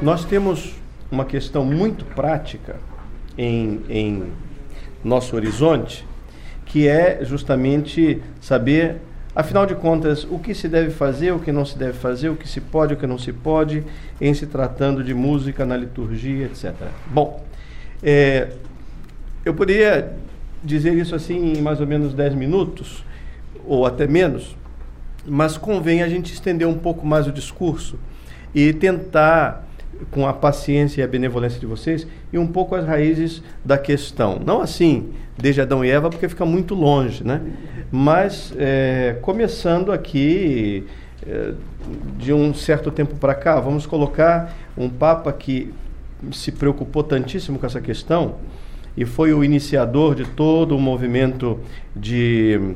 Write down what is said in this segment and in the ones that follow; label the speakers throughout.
Speaker 1: Nós temos uma questão muito prática em, em nosso horizonte, que é justamente saber, afinal de contas, o que se deve fazer, o que não se deve fazer, o que se pode, o que não se pode, em se tratando de música na liturgia, etc. Bom, é, eu poderia dizer isso assim em mais ou menos 10 minutos, ou até menos, mas convém a gente estender um pouco mais o discurso e tentar com a paciência e a benevolência de vocês, e um pouco as raízes da questão. Não assim, desde Adão e Eva, porque fica muito longe, né? Mas é, começando aqui, é, de um certo tempo para cá, vamos colocar um Papa que se preocupou tantíssimo com essa questão e foi o iniciador de todo o movimento de,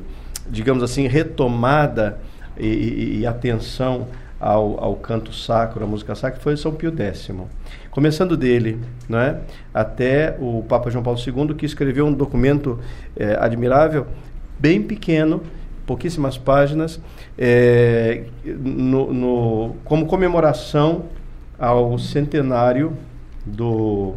Speaker 1: digamos assim, retomada e, e, e atenção ao, ao canto sacro, à música sacra, foi São Pio X. Começando dele né, até o Papa João Paulo II, que escreveu um documento é, admirável, bem pequeno, pouquíssimas páginas, é, no, no, como comemoração ao centenário do,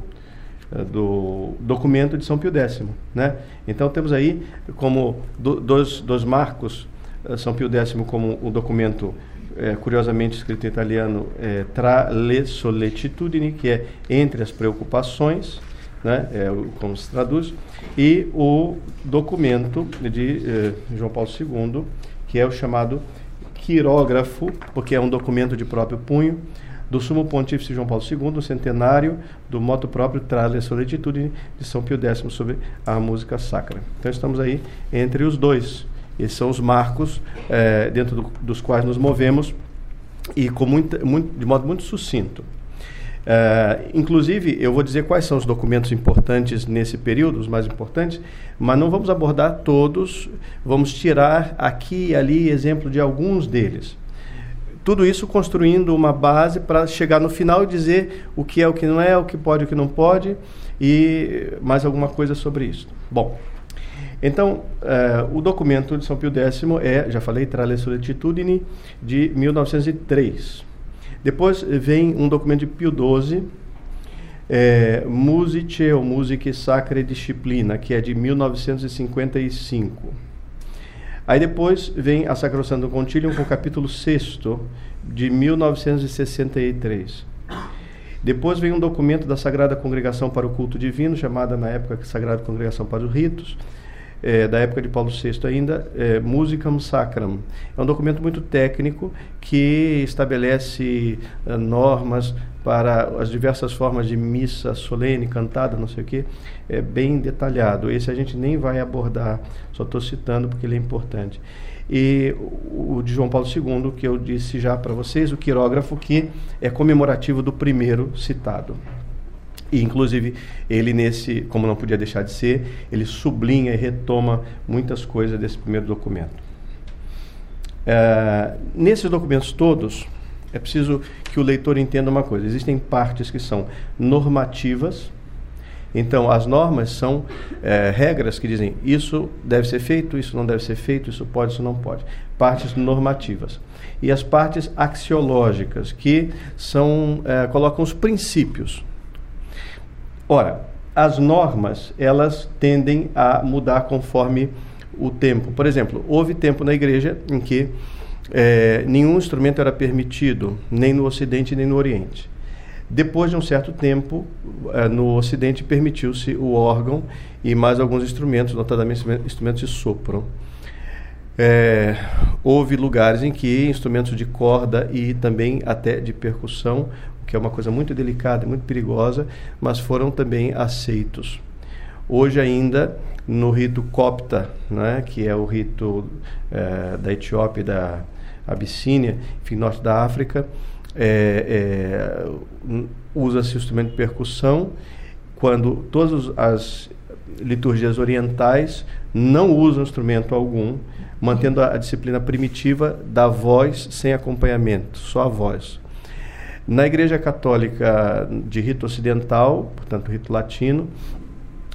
Speaker 1: do documento de São Pio X. Né? Então temos aí como do, dois, dois marcos, eh, São Pio X como o documento é, curiosamente escrito em italiano, é, tra le sollecitudini, que é entre as preocupações, né, é, como se traduz, e o documento de é, João Paulo II, que é o chamado quirógrafo, porque é um documento de próprio punho, do Sumo Pontífice João Paulo II, centenário do moto próprio Tra le sollecitudini de São Pio X sobre a música sacra. Então estamos aí entre os dois. Esses são os marcos é, dentro do, dos quais nos movemos e com muito, de modo muito sucinto. É, inclusive, eu vou dizer quais são os documentos importantes nesse período, os mais importantes, mas não vamos abordar todos, vamos tirar aqui e ali exemplo de alguns deles. Tudo isso construindo uma base para chegar no final e dizer o que é, o que não é, o que pode, o que não pode e mais alguma coisa sobre isso. Bom, então, uh, o documento de São Pio X é, já falei, Tra le Solitudini, de 1903. Depois vem um documento de Pio XII, é, Musice ou Musiche Sacre Disciplina, que é de 1955. Aí depois vem a Sacrosanto Concilium com o capítulo 6 de 1963. Depois vem um documento da Sagrada Congregação para o Culto Divino, chamada na época Sagrada Congregação para os Ritos, é, da época de Paulo VI ainda, é, Musicam Sacram. É um documento muito técnico que estabelece é, normas para as diversas formas de missa solene, cantada, não sei o quê. É bem detalhado. Esse a gente nem vai abordar, só estou citando porque ele é importante. E o de João Paulo II, que eu disse já para vocês, o quirógrafo, que é comemorativo do primeiro citado. E, inclusive, ele nesse, como não podia deixar de ser, ele sublinha e retoma muitas coisas desse primeiro documento. É, nesses documentos todos, é preciso que o leitor entenda uma coisa: existem partes que são normativas. Então, as normas são é, regras que dizem isso deve ser feito, isso não deve ser feito, isso pode, isso não pode. Partes normativas. E as partes axiológicas, que são, é, colocam os princípios Ora, as normas, elas tendem a mudar conforme o tempo. Por exemplo, houve tempo na igreja em que é, nenhum instrumento era permitido, nem no Ocidente nem no Oriente. Depois de um certo tempo, é, no Ocidente permitiu-se o órgão e mais alguns instrumentos, notadamente instrumentos de sopro. É, houve lugares em que instrumentos de corda e também até de percussão que é uma coisa muito delicada e muito perigosa, mas foram também aceitos. Hoje ainda, no rito copta, né, que é o rito é, da Etiópia e da Abissínia, enfim, norte da África, é, é, usa-se instrumento de percussão quando todas as liturgias orientais não usam instrumento algum, mantendo a, disciplina primitiva da voz sem acompanhamento, só a voz. Na Igreja Católica de rito ocidental, portanto, rito latino,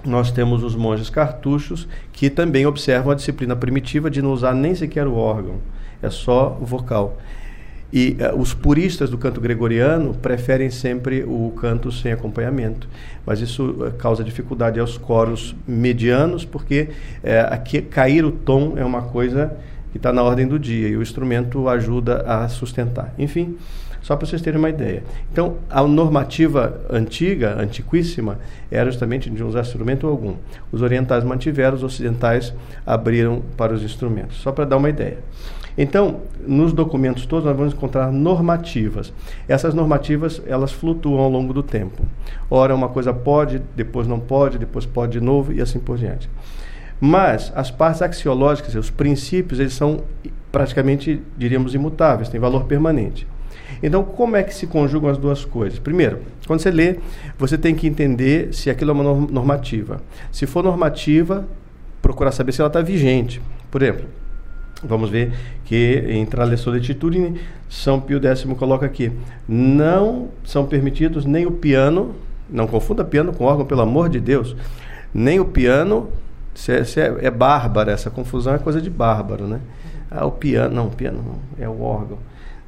Speaker 1: nós temos os monges cartuchos que também observam a disciplina primitiva de não usar nem sequer o órgão, é só o vocal. E uh, os puristas do canto gregoriano preferem sempre o canto sem acompanhamento, mas isso uh, causa dificuldade aos coros medianos, porque uh, aqui, cair o tom é uma coisa que está na ordem do dia e o instrumento ajuda a sustentar. Enfim, só para vocês terem uma ideia. Então, a normativa antiga, antiquíssima, era justamente de usar instrumento algum. Os orientais mantiveram, os ocidentais abriram para os instrumentos. Só para dar uma ideia. Então, nos documentos todos nós vamos encontrar normativas. Essas normativas, elas flutuam ao longo do tempo. Ora uma coisa pode, depois não pode, depois pode de novo e assim por diante. Mas as partes axiológicas, os princípios, eles são praticamente, diríamos, imutáveis, têm valor permanente. Então, como é que se conjugam as duas coisas? Primeiro, quando você lê, você tem que entender se aquilo é uma normativa. Se for normativa, procurar saber se ela está vigente. Por exemplo, Vamos ver que em Trale Soletitudine, São Pio X coloca aqui: não são permitidos nem o piano, não confunda piano com órgão, pelo amor de Deus, nem o piano, se, se é, é bárbara, essa confusão é coisa de bárbaro, né? Ah, o piano, não, o piano não, é o órgão.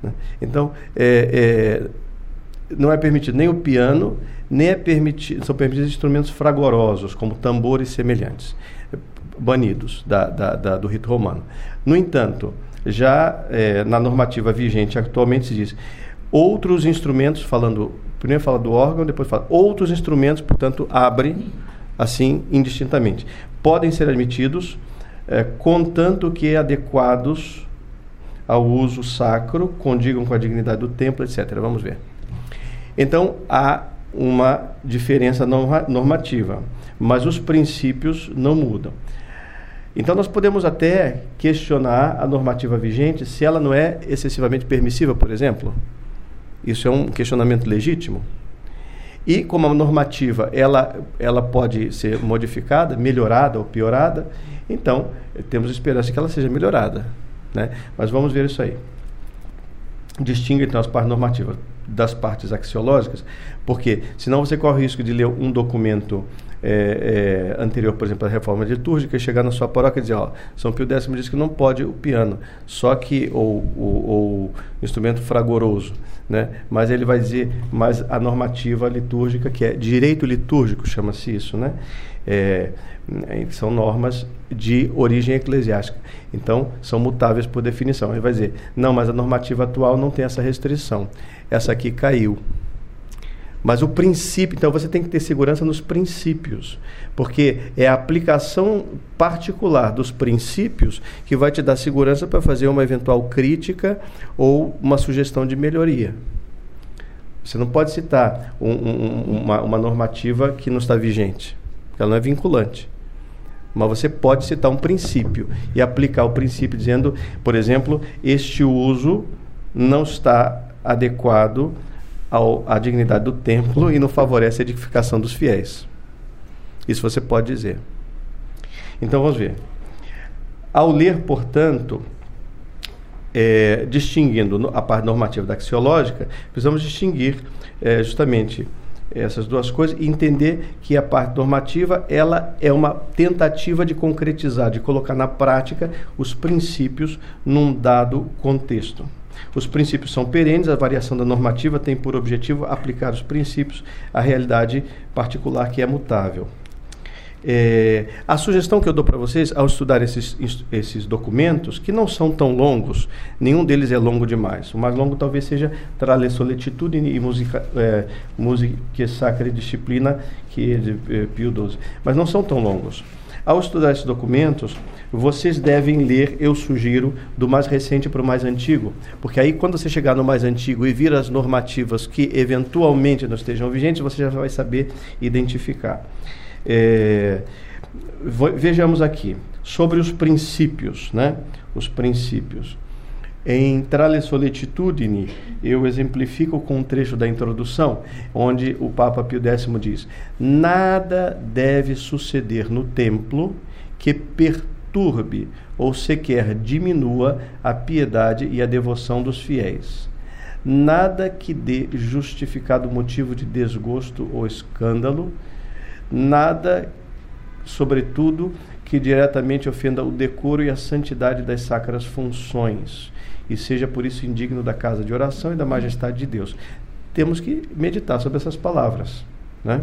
Speaker 1: Né? Então, é, é, não é permitido nem o piano, nem é permitido, são permitidos instrumentos fragorosos, como tambores semelhantes banidos da, da, da, do rito romano. No entanto, já é, na normativa vigente atualmente se diz outros instrumentos, falando, primeiro fala do órgão, depois fala outros instrumentos, portanto, abre assim indistintamente. Podem ser admitidos, é, contanto que adequados ao uso sacro, condigam com a dignidade do templo, etc. Vamos ver. Então, há uma diferença normativa, mas os princípios não mudam. Então nós podemos até questionar a normativa vigente se ela não é excessivamente permissiva, por exemplo. Isso é um questionamento legítimo. E como a normativa ela, ela pode ser modificada, melhorada ou piorada, então temos esperança que ela seja melhorada. Né? Mas vamos ver isso aí. Distingue então as partes normativas das partes axiológicas, porque senão você corre o risco de ler um documento é, é, anterior, por exemplo, à reforma litúrgica, chegar na sua paróquia e dizer, ó, São Pio X diz que não pode o piano, só que, ou o instrumento fragoroso, né? mas ele vai dizer mais a normativa litúrgica, que é direito litúrgico, chama-se isso, né? É, são normas de origem eclesiástica. Então, são mutáveis por definição. Ele vai dizer, não, mas a normativa atual não tem essa restrição. Essa aqui caiu. Mas o princípio, então você tem que ter segurança nos princípios, porque é a aplicação particular dos princípios que vai te dar segurança para fazer uma eventual crítica ou uma sugestão de melhoria. Você não pode citar um, um, uma, uma normativa que não está vigente, ela não é vinculante. Mas você pode citar um princípio e aplicar o princípio dizendo, por exemplo, este uso não está adequado ao, à dignidade do templo e não favorece a edificação dos fiéis. Isso você pode dizer. Então vamos ver. Ao ler, portanto, é, distinguindo a parte normativa da axiológica, precisamos distinguir é, justamente essas duas coisas e entender que a parte normativa ela é uma tentativa de concretizar, de colocar na prática os princípios num dado contexto. Os princípios são perenes, a variação da normativa tem por objetivo aplicar os princípios à realidade particular que é mutável. É, a sugestão que eu dou para vocês ao estudar esses, esses documentos, que não são tão longos, nenhum deles é longo demais. O mais longo talvez seja Trale Soletitudine e Música, é, Música Sacra e Disciplina, que é de é, Pio XII. Mas não são tão longos. Ao estudar esses documentos, vocês devem ler, eu sugiro, do mais recente para o mais antigo, porque aí quando você chegar no mais antigo e vir as normativas que eventualmente não estejam vigentes, você já vai saber identificar. É, vejamos aqui sobre os princípios, né? Os princípios. Em Trale Soletitudine, eu exemplifico com um trecho da introdução, onde o Papa Pio X diz: Nada deve suceder no templo que perturbe ou sequer diminua a piedade e a devoção dos fiéis. Nada que dê justificado motivo de desgosto ou escândalo, nada, sobretudo, que diretamente ofenda o decoro e a santidade das sacras funções, e seja por isso indigno da casa de oração e da majestade de Deus. Temos que meditar sobre essas palavras, né?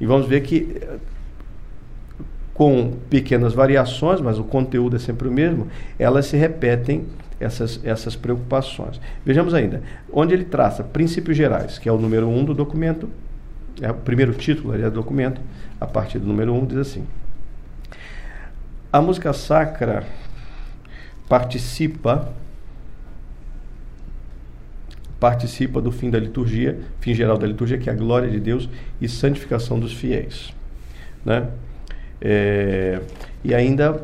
Speaker 1: E vamos ver que com pequenas variações, mas o conteúdo é sempre o mesmo, elas se repetem essas, essas preocupações. Vejamos ainda, onde ele traça princípios gerais, que é o número 1 um do documento, é o primeiro título do documento, a partir do número 1, um, diz assim: A música sacra participa participa do fim da liturgia, fim geral da liturgia, que é a glória de Deus e santificação dos fiéis. Né? É, e ainda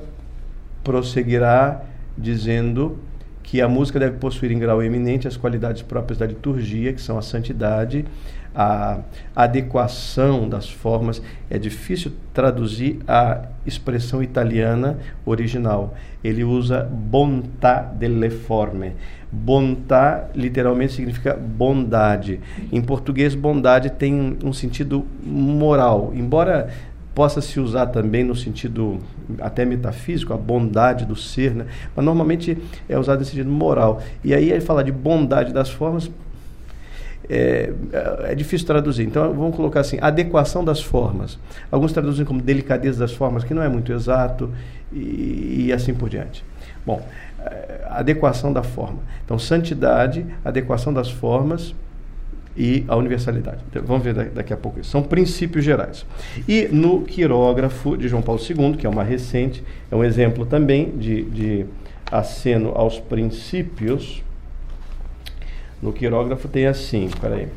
Speaker 1: prosseguirá dizendo que a música deve possuir em grau eminente as qualidades próprias da liturgia, que são a santidade, a adequação das formas. É difícil traduzir a expressão italiana original. Ele usa bontà delle forme. Bontà literalmente significa bondade. Em português, bondade tem um sentido moral, embora possa se usar também no sentido até metafísico, a bondade do ser, né? mas normalmente é usado no sentido moral. E aí, aí falar de bondade das formas é, é, difícil traduzir. Então vamos colocar assim, adequação das formas. Alguns traduzem como delicadeza das formas, que não é muito exato, e, e assim por diante. Bom, é, adequação da forma. Então, santidade, adequação das formas e a universalidade. Então, vamos ver daqui a pouco isso. São princípios gerais. E no quirógrafo de João Paulo II, que é uma recente, é um exemplo também de, de aceno aos princípios no quirógrafo tem assim, peraí.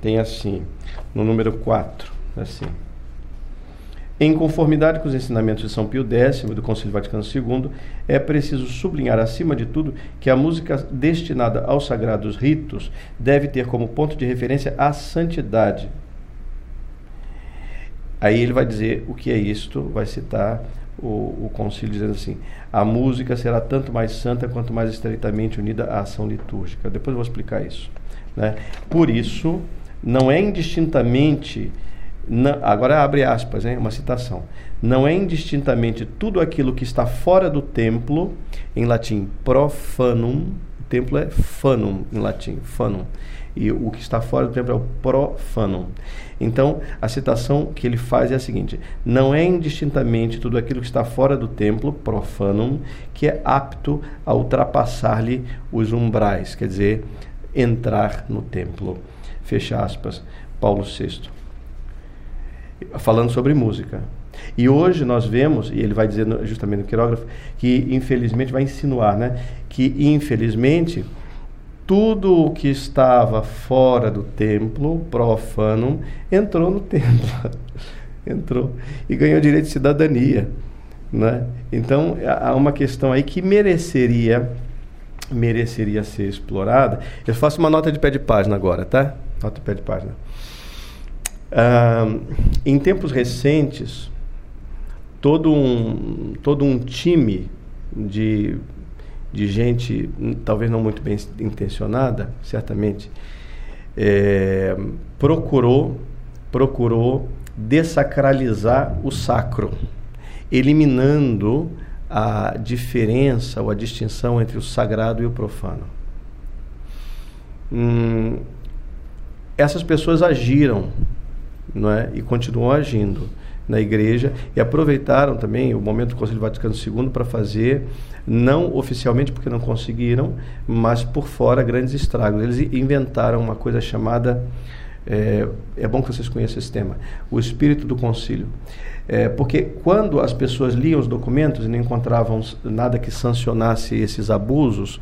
Speaker 1: Tem assim, no número 4, assim. Em conformidade com os ensinamentos de São Pio X do Concílio Vaticano II, é preciso sublinhar, acima de tudo, que a música destinada aos sagrados ritos deve ter como ponto de referência a santidade. Aí ele vai dizer o que é isto, vai citar o, o concílio dizendo assim: a música será tanto mais santa quanto mais estreitamente unida à ação litúrgica. Depois eu vou explicar isso. Né? Por isso, não é indistintamente, agora abre aspas, hein, uma citação. Não é indistintamente tudo aquilo que está fora do templo, em latim profanum, templo é fanum em latim, fanum e o que está fora do templo é o profanum. Então, a citação que ele faz é a seguinte: não é indistintamente tudo aquilo que está fora do templo, profanum, que é apto a ultrapassar-lhe os umbrais, quer dizer, entrar no templo. Fecha aspas, Paulo VI. Falando sobre música. E hoje nós vemos, e ele vai dizer justamente no quirógrafo, que infelizmente vai insinuar, né, que infelizmente tudo o que estava fora do templo, profano, entrou no templo. entrou e ganhou direito de cidadania. Né? Então, há uma questão aí que mereceria mereceria ser explorada. Eu faço uma nota de pé de página agora, tá? Nota de pé de página. Ah, em tempos recentes, todo um, todo um time de de gente talvez não muito bem intencionada, certamente, é, procurou procurou desacralizar o sacro, eliminando a diferença ou a distinção entre o sagrado e o profano. Hum, essas pessoas agiram não é? e continuam agindo na igreja e aproveitaram também o momento do Conselho Vaticano II para fazer, não oficialmente porque não conseguiram, mas por fora grandes estragos. Eles inventaram uma coisa chamada, é, é bom que vocês conheçam esse tema, o espírito do concílio. É, porque quando as pessoas liam os documentos e não encontravam nada que sancionasse esses abusos,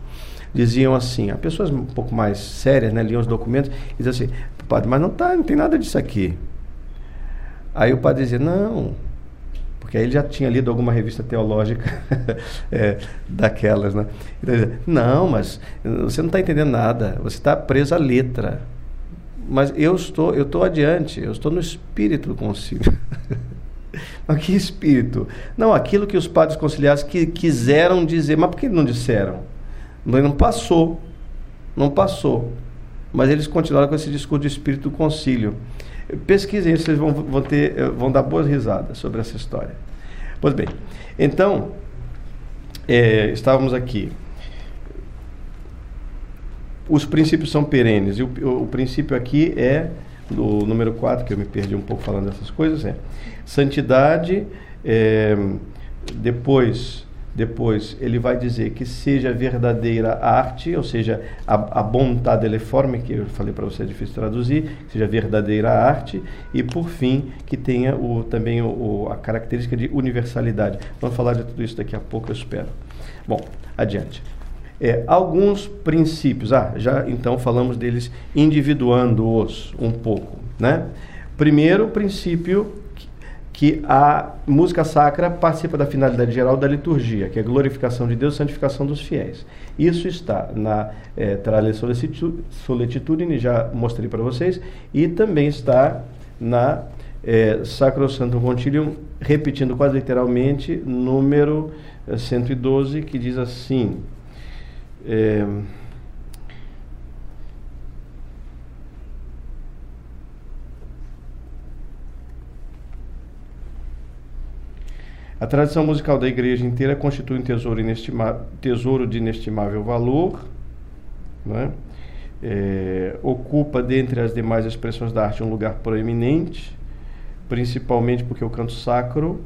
Speaker 1: diziam assim, as pessoas um pouco mais sérias, né, liam os documentos e diziam assim, padre, mas não, tá, não tem nada disso aqui. Aí o padre dizia, não, porque aí ele já tinha lido alguma revista teológica é, daquelas, né? Então, dizia, não, mas você não está entendendo nada, você está preso à letra. Mas eu estou, eu estou adiante, eu estou no espírito do concílio. mas que espírito? Não, aquilo que os padres conciliares que quiseram dizer, mas por que não disseram? Não passou, não passou. Mas eles continuaram com esse discurso de espírito do concílio. Pesquisem, vocês vão, vão, ter, vão dar boas risadas sobre essa história. Pois bem, então, é, estávamos aqui. Os princípios são perenes, e o, o princípio aqui é, o número 4, que eu me perdi um pouco falando dessas coisas, é santidade, é, depois depois ele vai dizer que seja verdadeira arte, ou seja, a, a bontade deleforme, que eu falei para você é difícil traduzir, seja verdadeira arte, e por fim, que tenha o, também o, o, a característica de universalidade. Vamos falar de tudo isso daqui a pouco, eu espero. Bom, adiante. É, alguns princípios, ah, já então falamos deles individuando-os um pouco. Né? Primeiro princípio que a música sacra participa da finalidade geral da liturgia, que é a glorificação de Deus e santificação dos fiéis. Isso está na é, Trale Soletitudine, já mostrei para vocês, e também está na é, Sacro Santo Concilium, repetindo quase literalmente, número 112, que diz assim. É, A tradição musical da igreja inteira constitui um tesouro, tesouro de inestimável valor, né? é, ocupa dentre as demais expressões da arte um lugar proeminente, principalmente porque o canto sacro,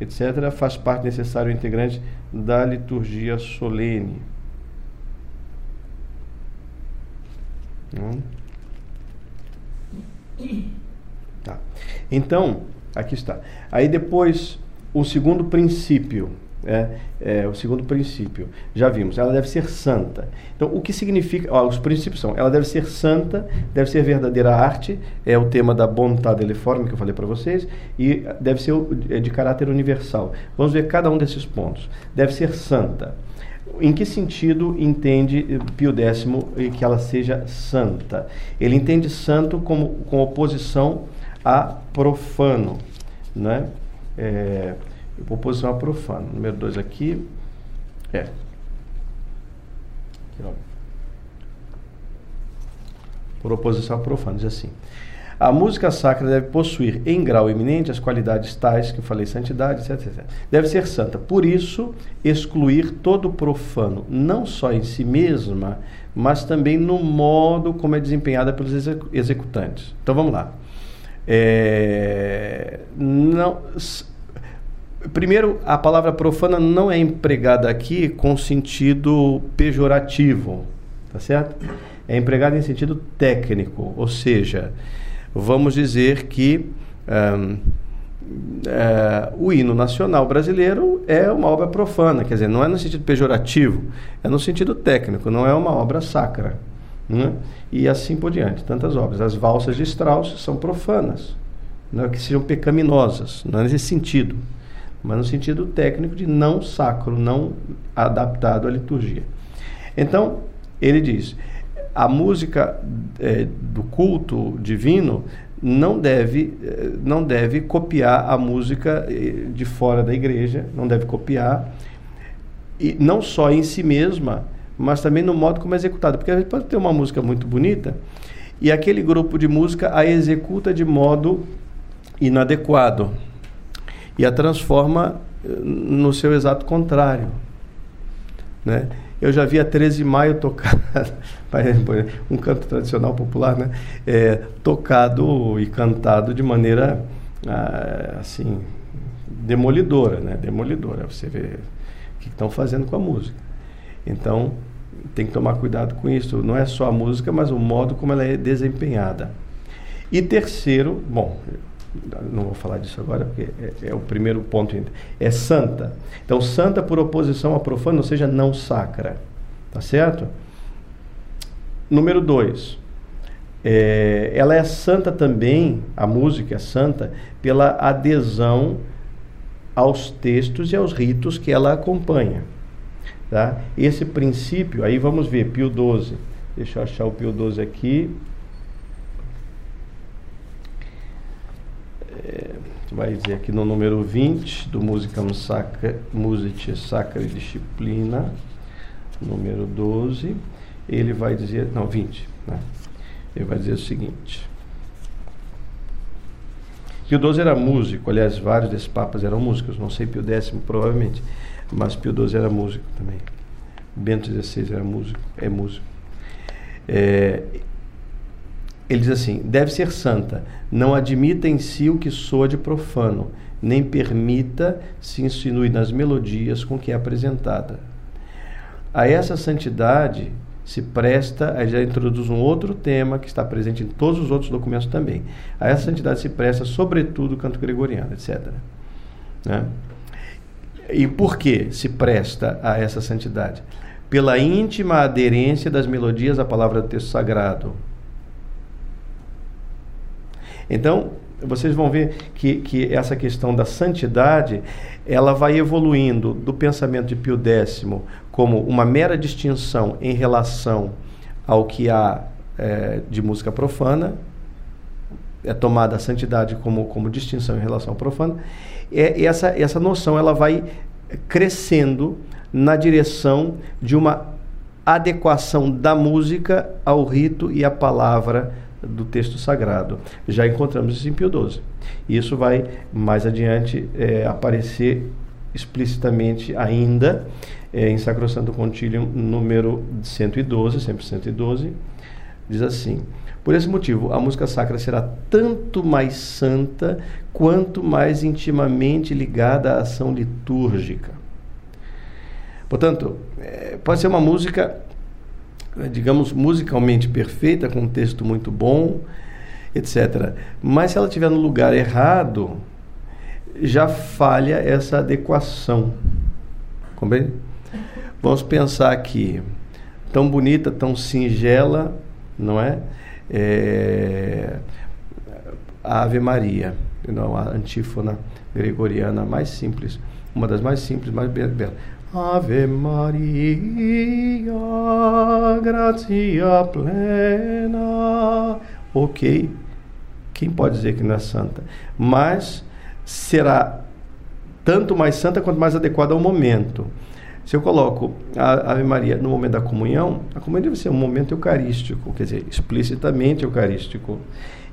Speaker 1: etc., faz parte necessário integrante da liturgia solene. Hum? Tá. Então, aqui está. Aí depois o segundo princípio, é, é, o segundo princípio, já vimos, ela deve ser santa. Então, o que significa, ó, os princípios são, ela deve ser santa, deve ser verdadeira arte, é o tema da bontade deleforme que eu falei para vocês, e deve ser é, de caráter universal. Vamos ver cada um desses pontos. Deve ser santa. Em que sentido entende Pio X que ela seja santa? Ele entende santo como com oposição a profano, né? É, oposição a profano. Número 2 aqui. É. Aqui, ó. Por oposição a profano, diz assim. A música sacra deve possuir em grau eminente as qualidades tais que eu falei, santidade, etc, etc. Deve ser santa. Por isso, excluir todo profano, não só em si mesma, mas também no modo como é desempenhada pelos executantes. Então vamos lá. É, não, primeiro, a palavra profana não é empregada aqui com sentido pejorativo, tá certo? É empregada em sentido técnico, ou seja, vamos dizer que um, é, o hino nacional brasileiro é uma obra profana, quer dizer, não é no sentido pejorativo, é no sentido técnico, não é uma obra sacra. Né? E assim por diante, tantas obras. As valsas de Strauss são profanas, não é que sejam pecaminosas, não é nesse sentido, mas no sentido técnico de não sacro, não adaptado à liturgia. Então, ele diz: a música é, do culto divino não deve, é, não deve copiar a música é, de fora da igreja, não deve copiar, e não só em si mesma, mas também no modo como é executada. Porque a gente pode ter uma música muito bonita e aquele grupo de música a executa de modo inadequado e a transforma eh, no seu exato contrário. Né? Eu já vi a 13 de maio tocado, um canto tradicional popular, né? É, tocado e cantado de maneira ah, assim demolidora, né? Demolidora. Você vê o que estão fazendo com a música. Então, tem que tomar cuidado com isso. Não é só a música, mas o modo como ela é desempenhada. E terceiro, bom, não vou falar disso agora, porque é, é, o primeiro ponto. É santa. Então, santa por oposição a profano, ou seja, não sacra. Tá certo? Número dois. É, ela é santa também, a música é santa, pela adesão aos textos e aos ritos que ela acompanha. Tá? Esse princípio, aí vamos ver, Pio 12. Deixa eu achar o Pio 12 aqui. Vai dizer aqui no número 20 do Musicam Sacra, Music Sacra Disciplina, número 12, ele vai dizer, não, 20, né? Ele vai dizer o seguinte. Pio XII era músico, aliás, vários desses papas eram músicos, não sei Pio X provavelmente, mas Pio XII era músico também. Bento XVI era músico, é músico. É, ele diz assim: deve ser santa, não admita em si o que soa de profano, nem permita se insinue nas melodias com que é apresentada. A essa santidade se presta, aí já introduz um outro tema que está presente em todos os outros documentos também. A essa santidade se presta, sobretudo, o canto gregoriano, etc. Né? E por que se presta a essa santidade? Pela íntima aderência das melodias à palavra do texto sagrado então, vocês vão ver que, que essa questão da santidade ela vai evoluindo do pensamento de Pio X como uma mera distinção em relação ao que há é, de música profana, é tomada a santidade como, como distinção em relação ao profano, é, essa, essa noção ela vai crescendo na direção de uma adequação da música ao rito e à palavra do texto sagrado. Já encontramos isso em Pio XII. Isso vai mais adiante é, aparecer explicitamente ainda é, em Sacrosanto Concilium número 112, sempre 112, diz assim: Por esse motivo, a música sacra será tanto mais santa quanto mais intimamente ligada à ação litúrgica. Portanto, é, pode ser uma música digamos, musicalmente perfeita, com um texto muito bom, etc. Mas se ela estiver no lugar errado, já falha essa adequação. Compreende? Vamos pensar aqui, tão bonita, tão singela, não é? é a Ave Maria, não, a antífona gregoriana mais simples, uma das mais simples, mais bela. Ave Maria, gratia plena. Ok, quem pode dizer que não é santa? Mas será tanto mais santa quanto mais adequada ao momento. Se eu coloco a Ave Maria no momento da comunhão, a comunhão deve ser um momento eucarístico, quer dizer, explicitamente eucarístico.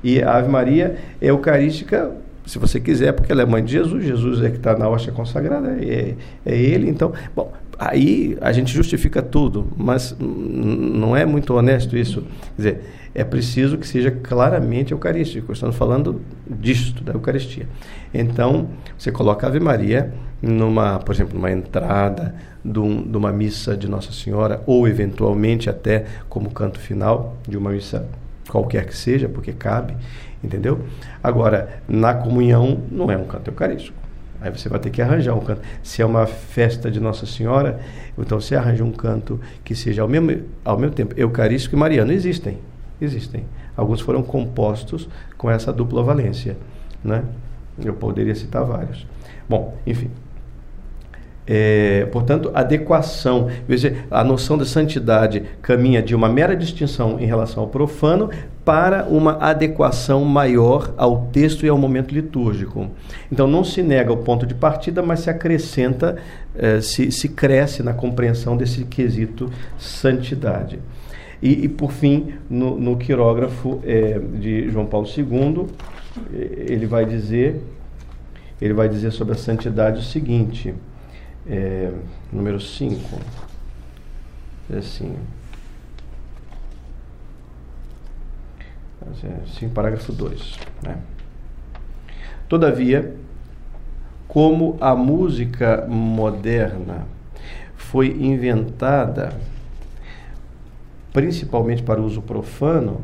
Speaker 1: E a Ave Maria é eucarística se você quiser, porque ela é mãe de Jesus, Jesus é que está na hóstia consagrada, é, é ele, então, bom, aí a gente justifica tudo, mas não é muito honesto isso. Quer dizer, é preciso que seja claramente eucarístico. Estamos falando disto, da Eucaristia. Então, você coloca a Ave Maria numa, por exemplo, numa entrada de, um, de uma missa de Nossa Senhora, ou eventualmente até como canto final de uma missa qualquer que seja, porque cabe entendeu? Agora, na comunhão não é um canto eucarístico. Aí você vai ter que arranjar um canto. Se é uma festa de Nossa Senhora, então você arranja um canto que seja ao mesmo, ao mesmo tempo eucarístico e mariano. Existem, existem. Alguns foram compostos com essa dupla valência, né? Eu poderia citar vários. Bom, enfim, é, portanto, adequação. A noção de santidade caminha de uma mera distinção em relação ao profano para uma adequação maior ao texto e ao momento litúrgico. Então, não se nega o ponto de partida, mas se acrescenta, é, se, se cresce na compreensão desse quesito santidade. E, e por fim, no, no quirógrafo é, de João Paulo II, ele vai dizer, ele vai dizer sobre a santidade o seguinte é, número 5. É assim. Sim, parágrafo 2. Né? Todavia, como a música moderna foi inventada principalmente para uso profano,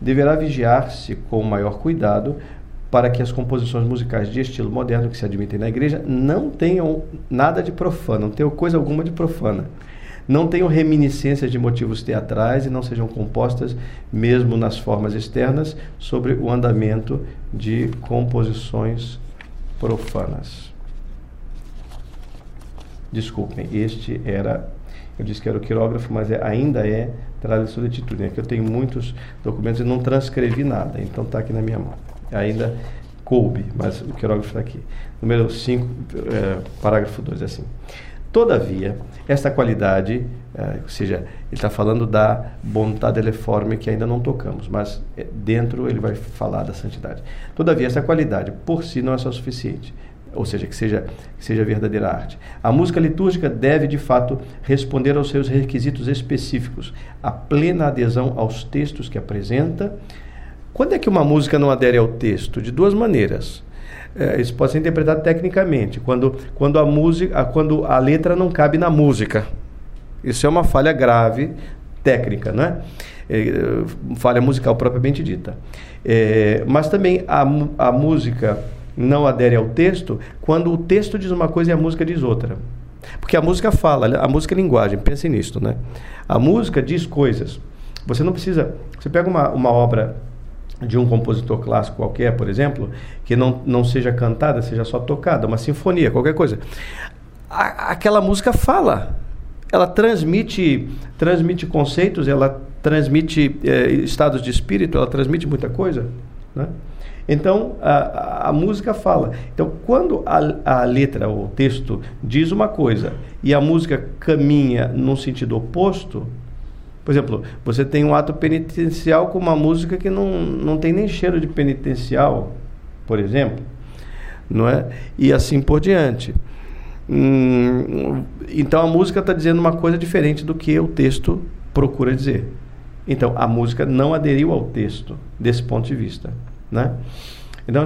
Speaker 1: deverá vigiar-se com maior cuidado para que as composições musicais de estilo moderno que se admitem na igreja não tenham nada de profano, não tenham coisa alguma de profana. Não tenham reminiscências de motivos teatrais e não sejam compostas, mesmo nas formas externas, sobre o andamento de composições profanas. Desculpem, este era, eu disse que era o quirógrafo, mas é, ainda é tradução de atitude. Aqui eu tenho muitos documentos e não transcrevi nada, então está aqui na minha mão ainda coube, mas o quirógrafo está aqui. Número 5, é, parágrafo 2, é assim. Todavia, esta qualidade, eh, ou seja, ele está falando da vontade eleforme que ainda não tocamos, mas eh, dentro ele vai falar da santidade. Todavia, essa qualidade por si não é só suficiente ou seja, que seja, que seja verdadeira arte. A música litúrgica deve, de fato, responder aos seus requisitos específicos, a plena adesão aos textos que apresenta. Quando é que uma música não adere ao texto? De duas maneiras. É, isso pode ser interpretado tecnicamente, quando, quando, a música, quando a letra não cabe na música. Isso é uma falha grave técnica, né? É, falha musical propriamente dita. É, mas também a, a música não adere ao texto quando o texto diz uma coisa e a música diz outra. Porque a música fala, a música é linguagem, pense nisso, né? A música diz coisas. Você não precisa. Você pega uma, uma obra de um compositor clássico qualquer, por exemplo, que não, não seja cantada, seja só tocada, uma sinfonia, qualquer coisa. A, aquela música fala. Ela transmite, transmite conceitos, ela transmite eh, estados de espírito, ela transmite muita coisa. Né? Então, a, a música fala. Então, quando a, a letra, o texto, diz uma coisa e a música caminha num sentido oposto, por exemplo, você tem um ato penitencial com uma música que não, não tem nem cheiro de penitencial, por exemplo, não é? E assim por diante. Hum, então a música está dizendo uma coisa diferente do que o texto procura dizer. Então a música não aderiu ao texto desse ponto de vista. Né? Então,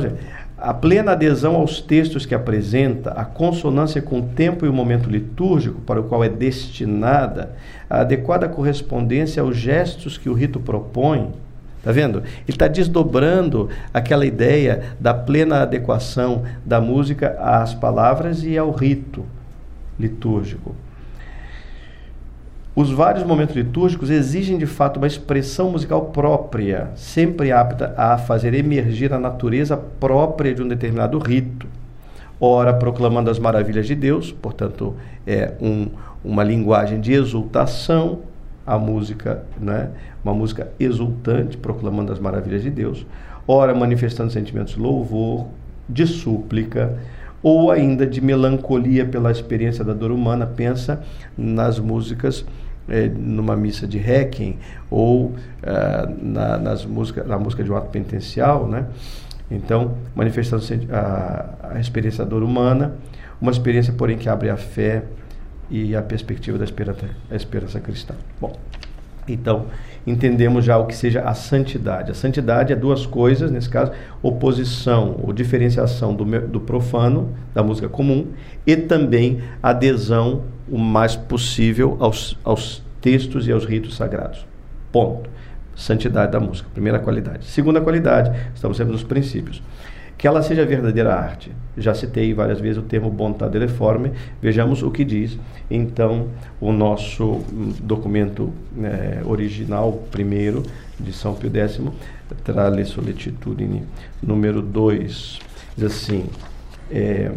Speaker 1: a plena adesão aos textos que apresenta, a consonância com o tempo e o momento litúrgico para o qual é destinada, a adequada correspondência aos gestos que o rito propõe. Está vendo? Ele está desdobrando aquela ideia da plena adequação da música às palavras e ao rito litúrgico. Os vários momentos litúrgicos exigem de fato uma expressão musical própria, sempre apta a fazer emergir a natureza própria de um determinado rito. Ora, proclamando as maravilhas de Deus, portanto, é um, uma linguagem de exultação, a música, né? uma música exultante, proclamando as maravilhas de Deus. Ora, manifestando sentimentos de louvor, de súplica, ou ainda de melancolia pela experiência da dor humana. Pensa nas músicas é, numa missa de Requiem ou é, na, nas música, na música de um ato penitencial, né? Então, manifestando a, a experiência da dor humana, uma experiência, porém, que abre a fé e a perspectiva da esperança, da esperança cristã. Bom, então, entendemos já o que seja a santidade. A santidade é duas coisas, nesse caso, oposição ou diferenciação do, do profano, da música comum, e também adesão o mais possível aos, aos textos e aos ritos sagrados. Ponto. Santidade da música, primeira qualidade. Segunda qualidade, estamos sempre nos princípios. Que ela seja verdadeira arte. Já citei várias vezes o termo bontade reforme. Vejamos o que diz, então, o nosso documento é, original, primeiro, de São Pio X, Trale Solicitudine, número 2. Diz assim. É,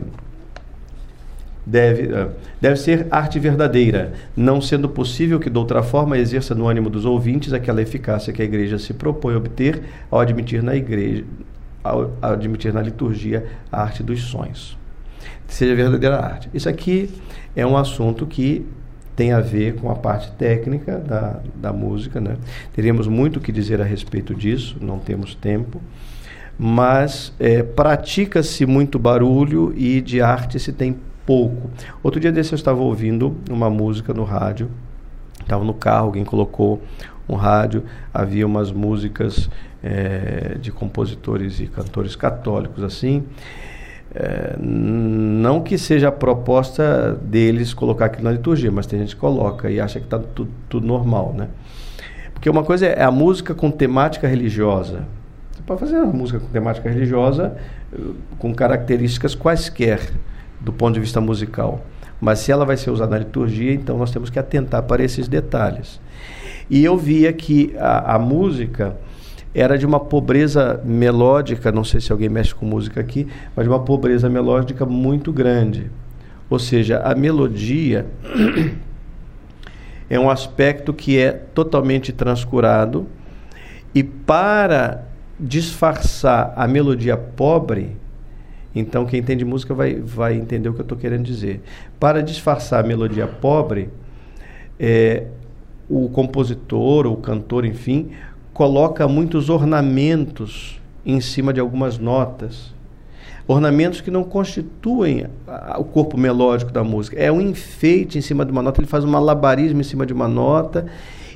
Speaker 1: deve, eh, deve ser arte verdadeira, não sendo possível que de outra forma exerça no ânimo dos ouvintes aquela eficácia que a igreja se propõe a obter ao admitir na igreja, ao admitir na liturgia a arte dos sonhos. Seja verdadeira arte. Isso aqui é um assunto que tem a ver com a parte técnica da, da música, né? Teríamos muito o que dizer a respeito disso, não temos tempo mas é, pratica-se muito barulho e de arte se tem pouco. Outro dia desse eu estava ouvindo uma música no rádio, estava no carro, alguém colocou um rádio, havia umas músicas é, de compositores e cantores católicos assim. É, não que seja a proposta deles colocar aquilo na liturgia, mas tem gente que coloca e acha que está tudo, tudo normal, né? Porque uma coisa é a música com temática religiosa. Você pode fazer uma música com temática religiosa eh, com características quaisquer do ponto de vista musical. Mas se ela vai ser usada na liturgia, então nós temos que atentar para esses detalhes. E eu via que a, a música era de uma pobreza melódica, não sei se alguém mexe com música aqui, mas de uma pobreza melódica muito grande. Ou seja, a melodia é um aspecto que é totalmente transcurado e para disfarçar a melodia pobre, Então, quem entende música vai, vai entender o que eu estou querendo dizer. Para disfarçar a melodia pobre, é, o compositor, ou o cantor, enfim, coloca muitos ornamentos em cima de algumas notas. Ornamentos que não constituem o corpo melódico da música. É um enfeite em cima de uma nota, ele faz um malabarismo em cima de uma nota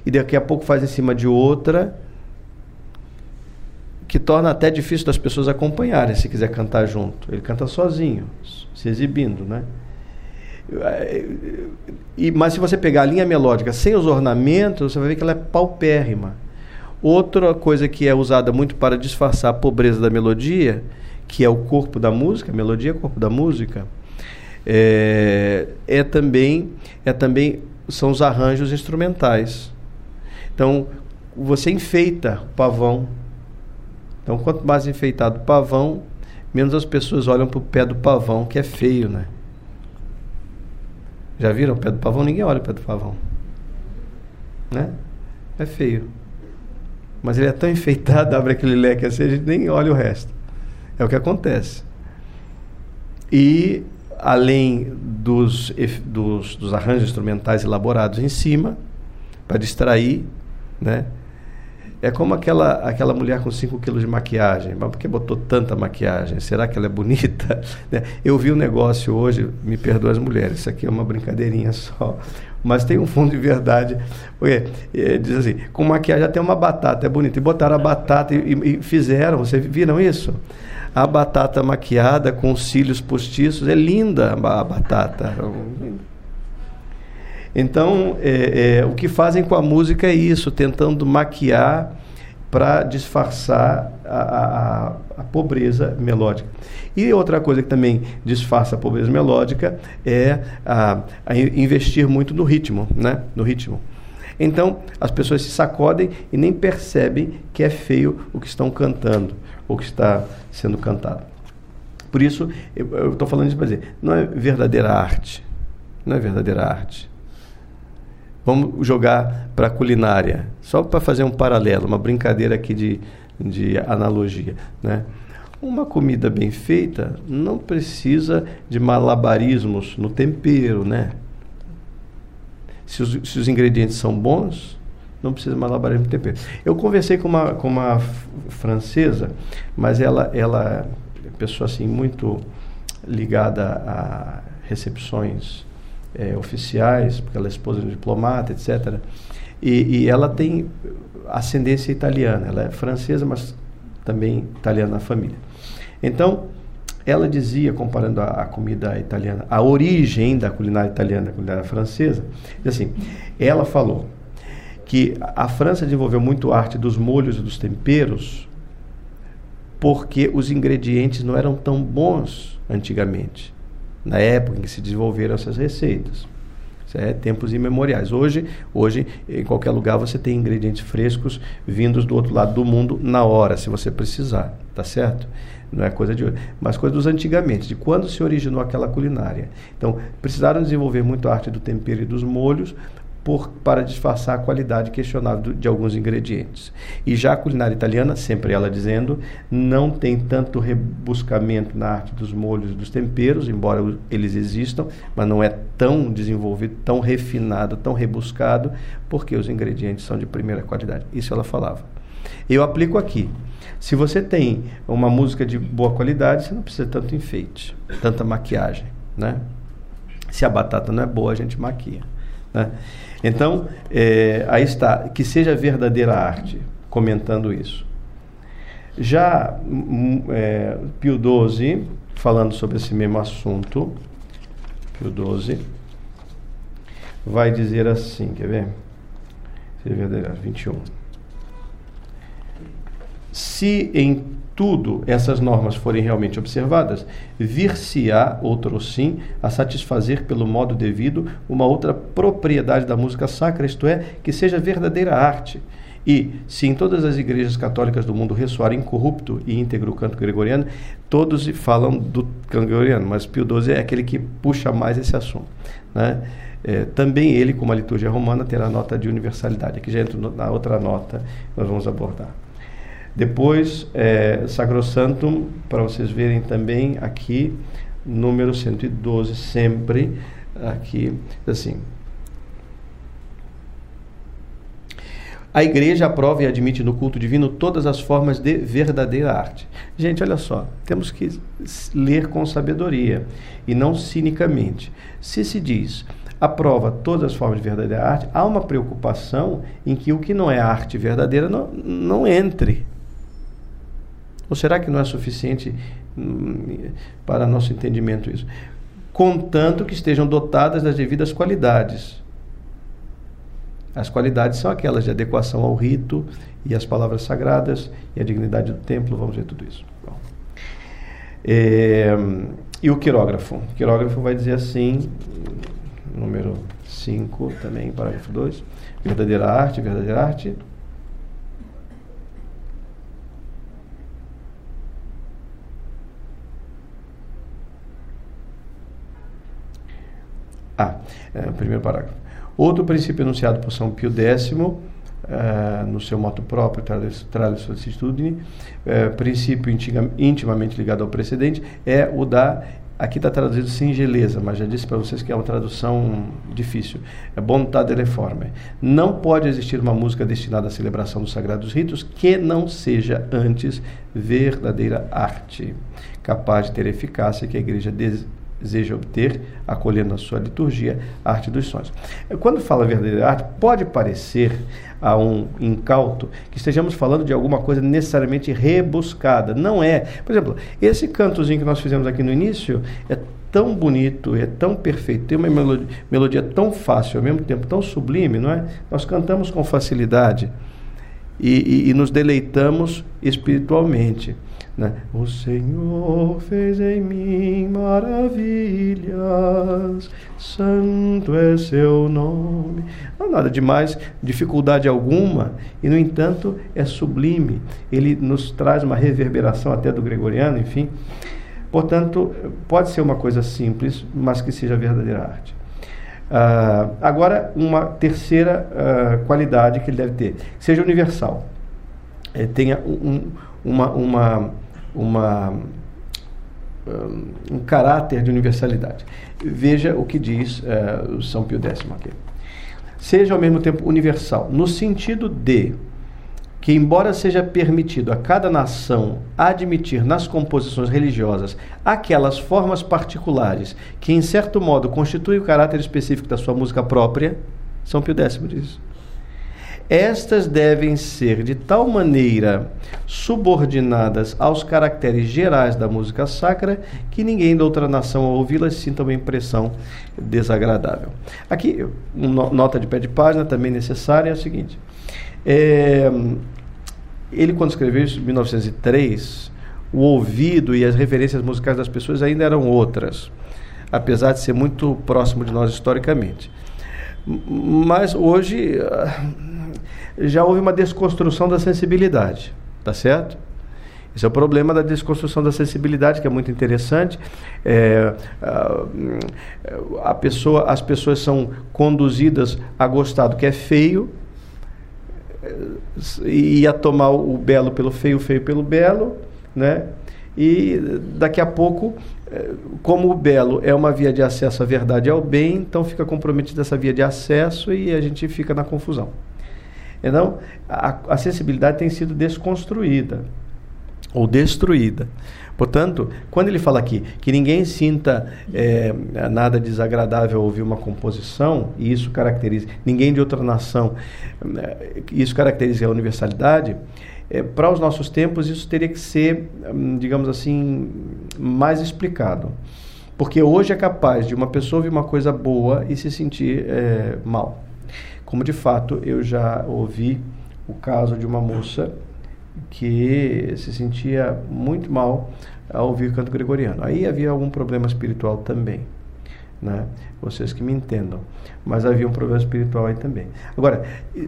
Speaker 1: e daqui a pouco faz em cima de outra, que torna até difícil das pessoas acompanharem se quiser cantar junto. Ele canta sozinho, se exibindo, né? E, mas se você pegar a linha melódica sem os ornamentos, você vai ver que ela é paupérrima. Outra coisa que é usada muito para disfarçar a pobreza da melodia, que é o corpo da música, a melodia é o corpo da música, é, é também é também são os arranjos instrumentais. Então, você enfeita o pavão. Então, quanto mais enfeitado o pavão, menos as pessoas olham para o pé do pavão, que é feio, né? Já viram o pé do pavão? Ninguém olha o pé do pavão. Né? É feio. Mas ele é tão enfeitado, abre aquele leque assim, a gente nem olha o resto. É o que acontece. E, além dos, dos, dos arranjos instrumentais elaborados em cima, para distrair, né? É como aquela, aquela mulher com 5 quilos de maquiagem. Mas por que botou tanta maquiagem? Será que ela é bonita? Né? Eu vi um negócio hoje, me perdoa as mulheres, isso aqui é uma brincadeirinha só. Mas tem um fundo de verdade. Porque, é, diz assim, com maquiagem até uma batata, é bonita. E botaram a batata e, e fizeram, vocês viram isso? A batata maquiada com cílios postiços, é linda a batata. Então, é, é, o que fazem com a música é isso, tentando maquiar para disfarçar a, a, a, pobreza melódica. E outra coisa que também disfarça a pobreza melódica é a, a investir muito no ritmo, né? No ritmo. Então, as pessoas se sacodem e nem percebem que é feio o que estão cantando, ou que está sendo cantado. Por isso, eu estou falando isso para dizer, não é verdadeira arte. Não é verdadeira arte. Vamos jogar para a culinária, só para fazer um paralelo, uma brincadeira aqui de, de analogia. Né? Uma comida bem feita não precisa de malabarismos no tempero, né? Se os, se os ingredientes são bons, não precisa malabarismo no tempero. Eu conversei com uma, com uma francesa, mas ela, ela é pessoa assim muito ligada a recepções é, oficiais, porque ela é esposa de um diplomata, etc. E, e, ela tem ascendência italiana, ela é francesa, mas também italiana na família. Então, ela dizia, comparando a, a, comida italiana, a origem da culinária italiana da culinária francesa, assim, ela falou que a França desenvolveu muito arte dos molhos e dos temperos porque os ingredientes não eram tão bons antigamente na época em que se desenvolveram essas receitas. É tempos imemoriais. Hoje, hoje, em qualquer lugar você tem ingredientes frescos vindos do outro lado do mundo na hora, se você precisar, tá certo? Não é coisa de hoje, mas coisa dos antigamente, de quando se originou aquela culinária. Então, precisaram desenvolver muito a arte do tempero e dos molhos por, para disfarçar a qualidade questionável de alguns ingredientes. E já a culinária italiana, sempre ela dizendo, não tem tanto rebuscamento na arte dos molhos e dos temperos, embora eles existam, mas não é tão desenvolvido, tão refinado, tão rebuscado, porque os ingredientes são de primeira qualidade. Isso ela falava. Eu aplico aqui. Se você tem uma música de boa qualidade, você não precisa tanto enfeite, tanta maquiagem, né? Se a batata não é boa, a gente maquia. Né? Então, é, aí está, que seja verdadeira arte, comentando isso. Já hum, é, Pio XII, falando sobre esse mesmo assunto, Pio XII, vai dizer assim, quer ver? Seja verdadeira, 21. Se em tudo essas normas forem realmente observadas, vir-se-á, outro sim, a satisfazer pelo modo devido uma outra propriedade da música sacra, isto é, que seja verdadeira arte. E, se em todas as igrejas católicas do mundo ressoar incorrupto e íntegro o canto gregoriano, todos falam do canto gregoriano, mas Pio XII é aquele que puxa mais esse assunto. Né? É, também ele, como a liturgia romana, terá nota de universalidade. Aqui já entra na outra nota, nós vamos abordar. Depois, é, Sacrosantum, para vocês verem também aqui, número 112, sempre aqui, assim. A igreja aprova e admite no culto divino todas as formas de verdadeira arte. Gente, olha só, temos que ler com sabedoria e não cinicamente. Se se diz aprova todas as formas de verdadeira arte, há uma preocupação em que o que não é arte verdadeira não, não entre. Ou será que não é suficiente hum, para nosso entendimento isso? Contanto que estejam dotadas das devidas qualidades. As qualidades são aquelas de adequação ao rito e às palavras sagradas e a dignidade do templo, vamos ver tudo isso. É, e o quirógrafo? O quirógrafo vai dizer assim, número 5 também, parágrafo 2. Verdadeira arte, verdadeira arte. Ah, é, primeiro parágrafo. Outro princípio enunciado por São Pio X, uh, no seu moto próprio, Tralis Solicitudine, uh, princípio intimamente ligado ao precedente, é o da Aqui está traduzido singeleza, mas já disse para vocês que é uma tradução difícil. É bontade reforme. Não pode existir uma música destinada à celebração dos sagrados ritos que não seja antes verdadeira arte, capaz de ter eficácia que a igreja deseja obter, acolhendo a sua liturgia, a arte dos sonhos. Quando fala verdadeira arte, pode parecer a um incauto que estejamos falando de alguma coisa necessariamente rebuscada. Não é. Por exemplo, esse cantozinho que nós fizemos aqui no início é tão bonito, é tão perfeito, tem uma melodia, melodia tão fácil, ao mesmo tempo tão sublime, não é? Nós cantamos com facilidade e, e, e nos deleitamos espiritualmente. Né? O Senhor fez em mim maravilhas, santo é seu nome. Não há nada demais, dificuldade alguma, e no entanto é sublime. Ele nos traz uma reverberação até do gregoriano, enfim. Portanto, pode ser uma coisa simples, mas que seja verdadeira arte. Uh, agora, uma terceira uh, qualidade que ele deve ter, seja universal. É, tenha um, uma, uma uma, um caráter de universalidade. Veja o que diz uh, São Pio X aqui. Seja ao mesmo tempo universal, no sentido de que, embora seja permitido a cada nação admitir nas composições religiosas aquelas formas particulares que, em certo modo, constituem o caráter específico da sua música própria, São Pio X diz estas devem ser de tal maneira subordinadas aos caracteres gerais da música sacra que ninguém da outra nação ao ouvi-las sinta uma impressão desagradável. Aqui, nota de pé de página também necessária é o seguinte. É, ele, quando escreveu isso em 1903, o ouvido e as referências musicais das pessoas ainda eram outras, apesar de ser muito próximo de nós historicamente. Mas hoje já houve uma desconstrução da sensibilidade, tá certo? Esse é o problema da desconstrução da sensibilidade, que é muito interessante. É, a, a, pessoa, as pessoas são conduzidas a gostar do que é feio e a tomar o belo pelo feio, o feio pelo belo, né? E daqui a pouco, como o belo é uma via de acesso à verdade e ao bem, então fica comprometida essa via de acesso e a gente fica na confusão. Então, a, sensibilidade tem sido desconstruída ou destruída. Portanto, quando ele fala aqui que ninguém sinta é, nada desagradável ouvir uma composição, e isso caracteriza, ninguém de outra nação, é, isso caracteriza a universalidade, é, para os nossos tempos isso teria que ser, hum, digamos assim, mais explicado. Porque hoje é capaz de uma pessoa ouvir uma coisa boa e se sentir é, mal. Como de fato eu já ouvi o caso de uma moça que se sentia muito mal ao ouvir canto gregoriano. Aí havia algum problema espiritual também. Né? Vocês que me entendam. Mas havia um problema espiritual aí também. Agora,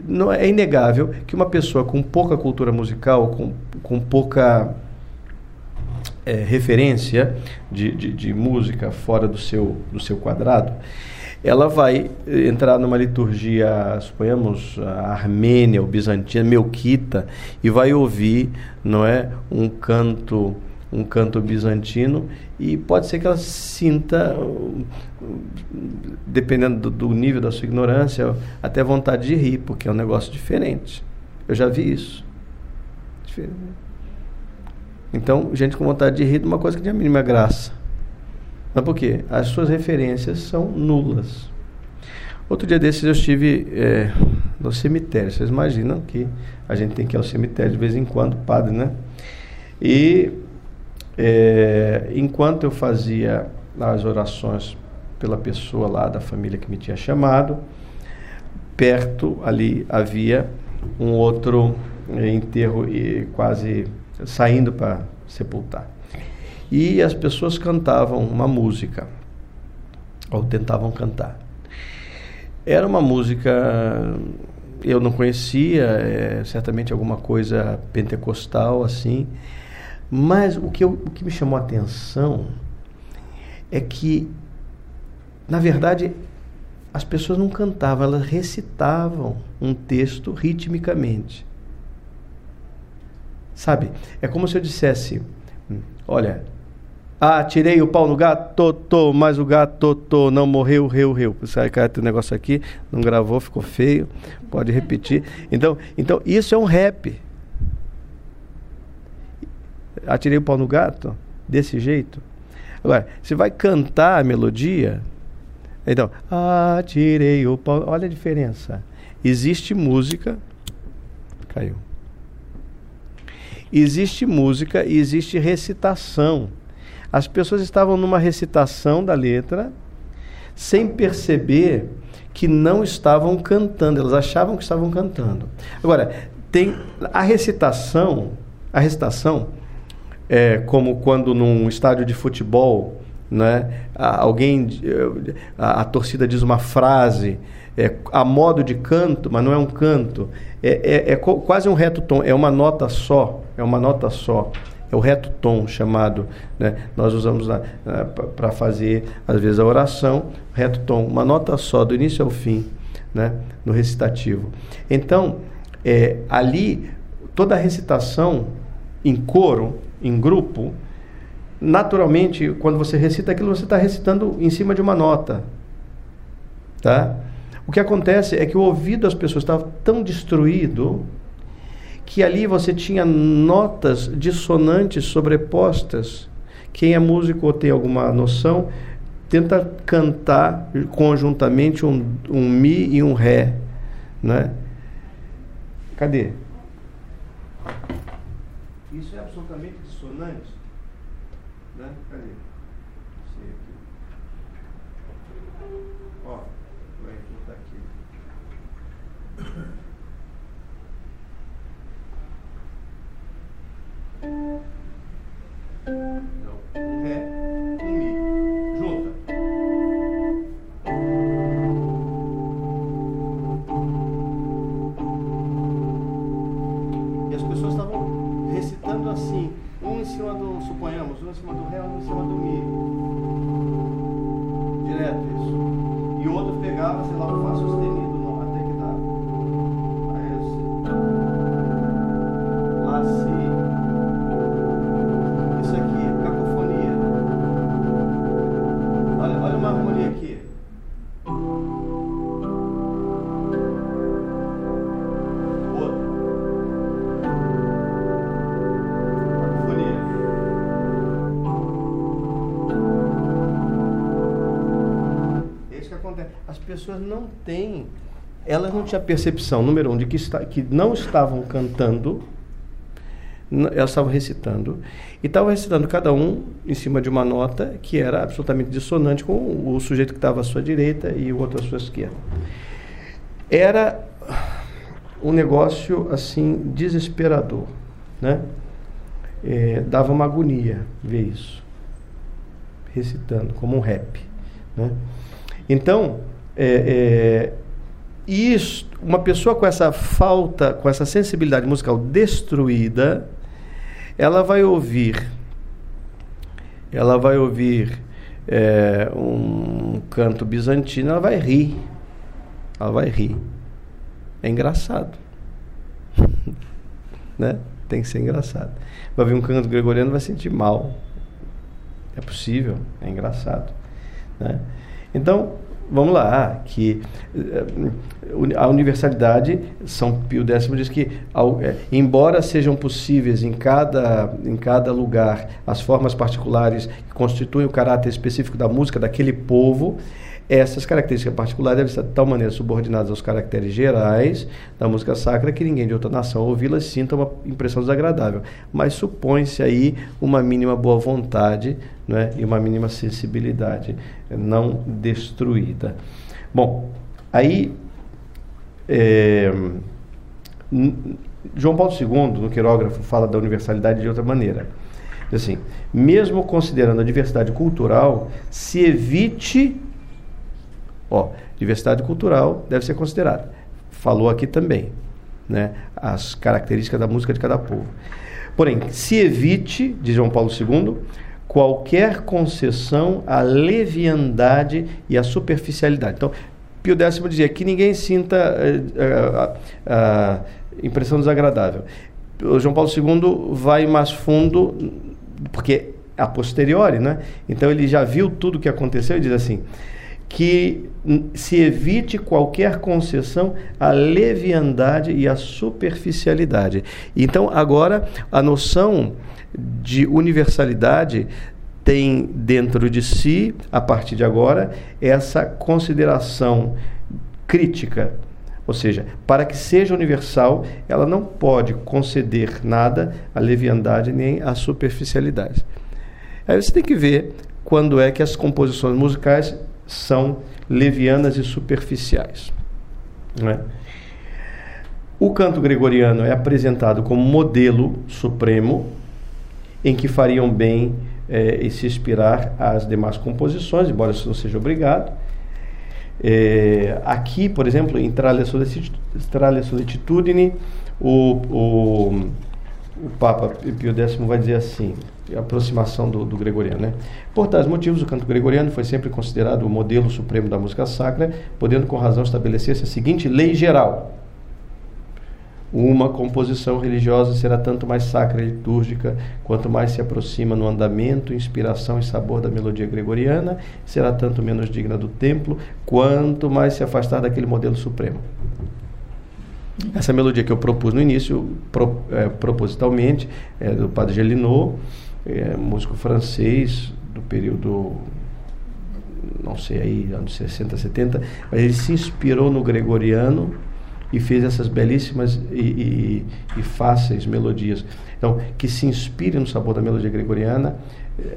Speaker 1: não é inegável que uma pessoa com pouca cultura musical, com, com pouca é, referência de, de, de, música fora do seu, do seu quadrado, ela vai entrar numa liturgia, suponhamos, armênia ou bizantina, melquita, e vai ouvir, não é, um canto um canto bizantino e pode ser que ela sinta, dependendo do, do, nível da sua ignorância, até vontade de rir, porque é um negócio diferente. Eu já vi isso. Então, gente com vontade de rir de uma coisa que tem a mínima graça. Mas por quê? As suas referências são nulas. Outro dia desses eu estive é, no cemitério. Vocês imaginam que a gente tem que ir ao cemitério de vez em quando, padre, né? E é, enquanto eu fazia as orações pela pessoa lá da família que me tinha chamado, perto ali havia um outro enterro e quase saindo para sepultar. E as pessoas cantavam uma música, ou tentavam cantar. Era uma música eu não conhecia, é, certamente alguma coisa pentecostal assim, mas o que, eu, o que me chamou a atenção é que, na verdade, as pessoas não cantavam, elas recitavam um texto ritmicamente. Sabe? É como se eu dissesse: Olha, ah, tirei o pau no gato, tô, mas o gato, tô, não morreu, reu, reu. Sai, cara, tem um negócio aqui, não gravou, ficou feio, pode repetir. Então, então isso é um rap. Atirei o pau no gato, desse jeito. Agora, você vai cantar a melodia, então, atirei o pau. Olha a diferença. Existe música. Caiu. Existe música e existe recitação. As pessoas estavam numa recitação da letra sem perceber que não estavam cantando, elas achavam que estavam cantando. Agora, tem a recitação, a recitação é como quando num estádio de futebol, né, alguém a, a torcida diz uma frase é, a modo de canto, mas não é um canto, é, é, é quase um reto tom, é uma nota só, é uma nota só. É o reto tom chamado, né? nós usamos para fazer, às vezes, a oração, reto tom, uma nota só, do início ao fim, né? no recitativo. Então, é, ali, toda a recitação em coro, em grupo, naturalmente, quando você recita aquilo, você está recitando em cima de uma nota. Tá? O que acontece é que o ouvido das pessoas estava tão destruído que ali você tinha notas dissonantes sobrepostas. Quem é músico ou tem alguma noção, tenta cantar conjuntamente um, um mi e um ré, né? Cadê? Isso é absolutamente dissonante, né? Cadê? Ó, vai botar aqui. Um Ré, um Mi. Junta. E as pessoas estavam recitando assim, um em cima do, suponhamos, um em cima do Ré, um em cima do Mi. Direto isso. E o outro pegava, sei lá, um Fá pessoas não têm, elas não tinham percepção, número um, de que, está, que não estavam cantando, elas estavam recitando, e estavam recitando cada um em cima de uma nota que era absolutamente dissonante com o sujeito que estava à sua direita e o outro à sua esquerda. Era um negócio assim desesperador, né? É, dava uma agonia ver isso recitando como um rap, né? Então é, é, isso, uma pessoa com essa falta, com essa sensibilidade musical destruída, ela vai ouvir ela vai ouvir é, um canto bizantino, ela vai rir. Ela vai rir. É engraçado. né? Tem que ser engraçado. Vai ouvir um canto gregoriano, vai sentir mal. É possível, é engraçado. Né? Então, vamos lá, que eh, a universalidade, São Pio X diz que, eh, embora sejam possíveis em cada, em cada lugar as formas particulares que constituem o caráter específico da música daquele povo, essas características particulares devem estar de tal maneira subordinadas aos caracteres gerais da música sacra que ninguém de outra nação ouvi-las sinta uma impressão desagradável. Mas supõe-se aí uma mínima boa vontade né, e uma mínima sensibilidade não destruída. Bom, aí é, João Paulo II, no quirógrafo, fala da universalidade de outra maneira. Assim, mesmo considerando a diversidade cultural, se evite Ó, diversidade cultural deve ser considerada. Falou aqui também, né, as características da música de cada povo. Porém, se evite, diz João Paulo II, qualquer concessão à leviandade e à superficialidade. Então, Pio X dizia que ninguém sinta uh, uh, uh, impressão desagradável. O João Paulo II vai mais fundo, porque a posteriori, né? Então ele já viu tudo o que aconteceu e diz assim: que se evite qualquer concessão à leviandade e à superficialidade. Então, agora, a noção de universalidade tem dentro de si, a partir de agora, essa consideração crítica. Ou seja, para que seja universal, ela não pode conceder nada à leviandade nem à superficialidade. Aí você tem que ver quando é que as composições musicais são levianas e superficiais. Né? O canto gregoriano é apresentado como modelo supremo em que fariam bem é, se inspirar as demais composições, embora isso não seja obrigado. É, aqui, por exemplo, em Tralia Solicitudine, o, o, o Papa Pio X vai dizer assim: aproximação do, do, gregoriano. Né? Por tais motivos, o canto gregoriano foi sempre considerado o modelo supremo da música sacra, podendo com razão estabelecer-se a seguinte lei geral. Uma composição religiosa será tanto mais sacra e litúrgica, quanto mais se aproxima no andamento, inspiração e sabor da melodia gregoriana, será tanto menos digna do templo, quanto mais se afastar daquele modelo supremo. Essa melodia que eu propus no início, pro, é, propositalmente, é do Padre Gelinot, é, músico francês do período, não sei aí, anos 60, 70, mas ele se inspirou no gregoriano e fez essas belíssimas e, e, e fáceis melodias. Então, que se inspire no sabor da melodia gregoriana,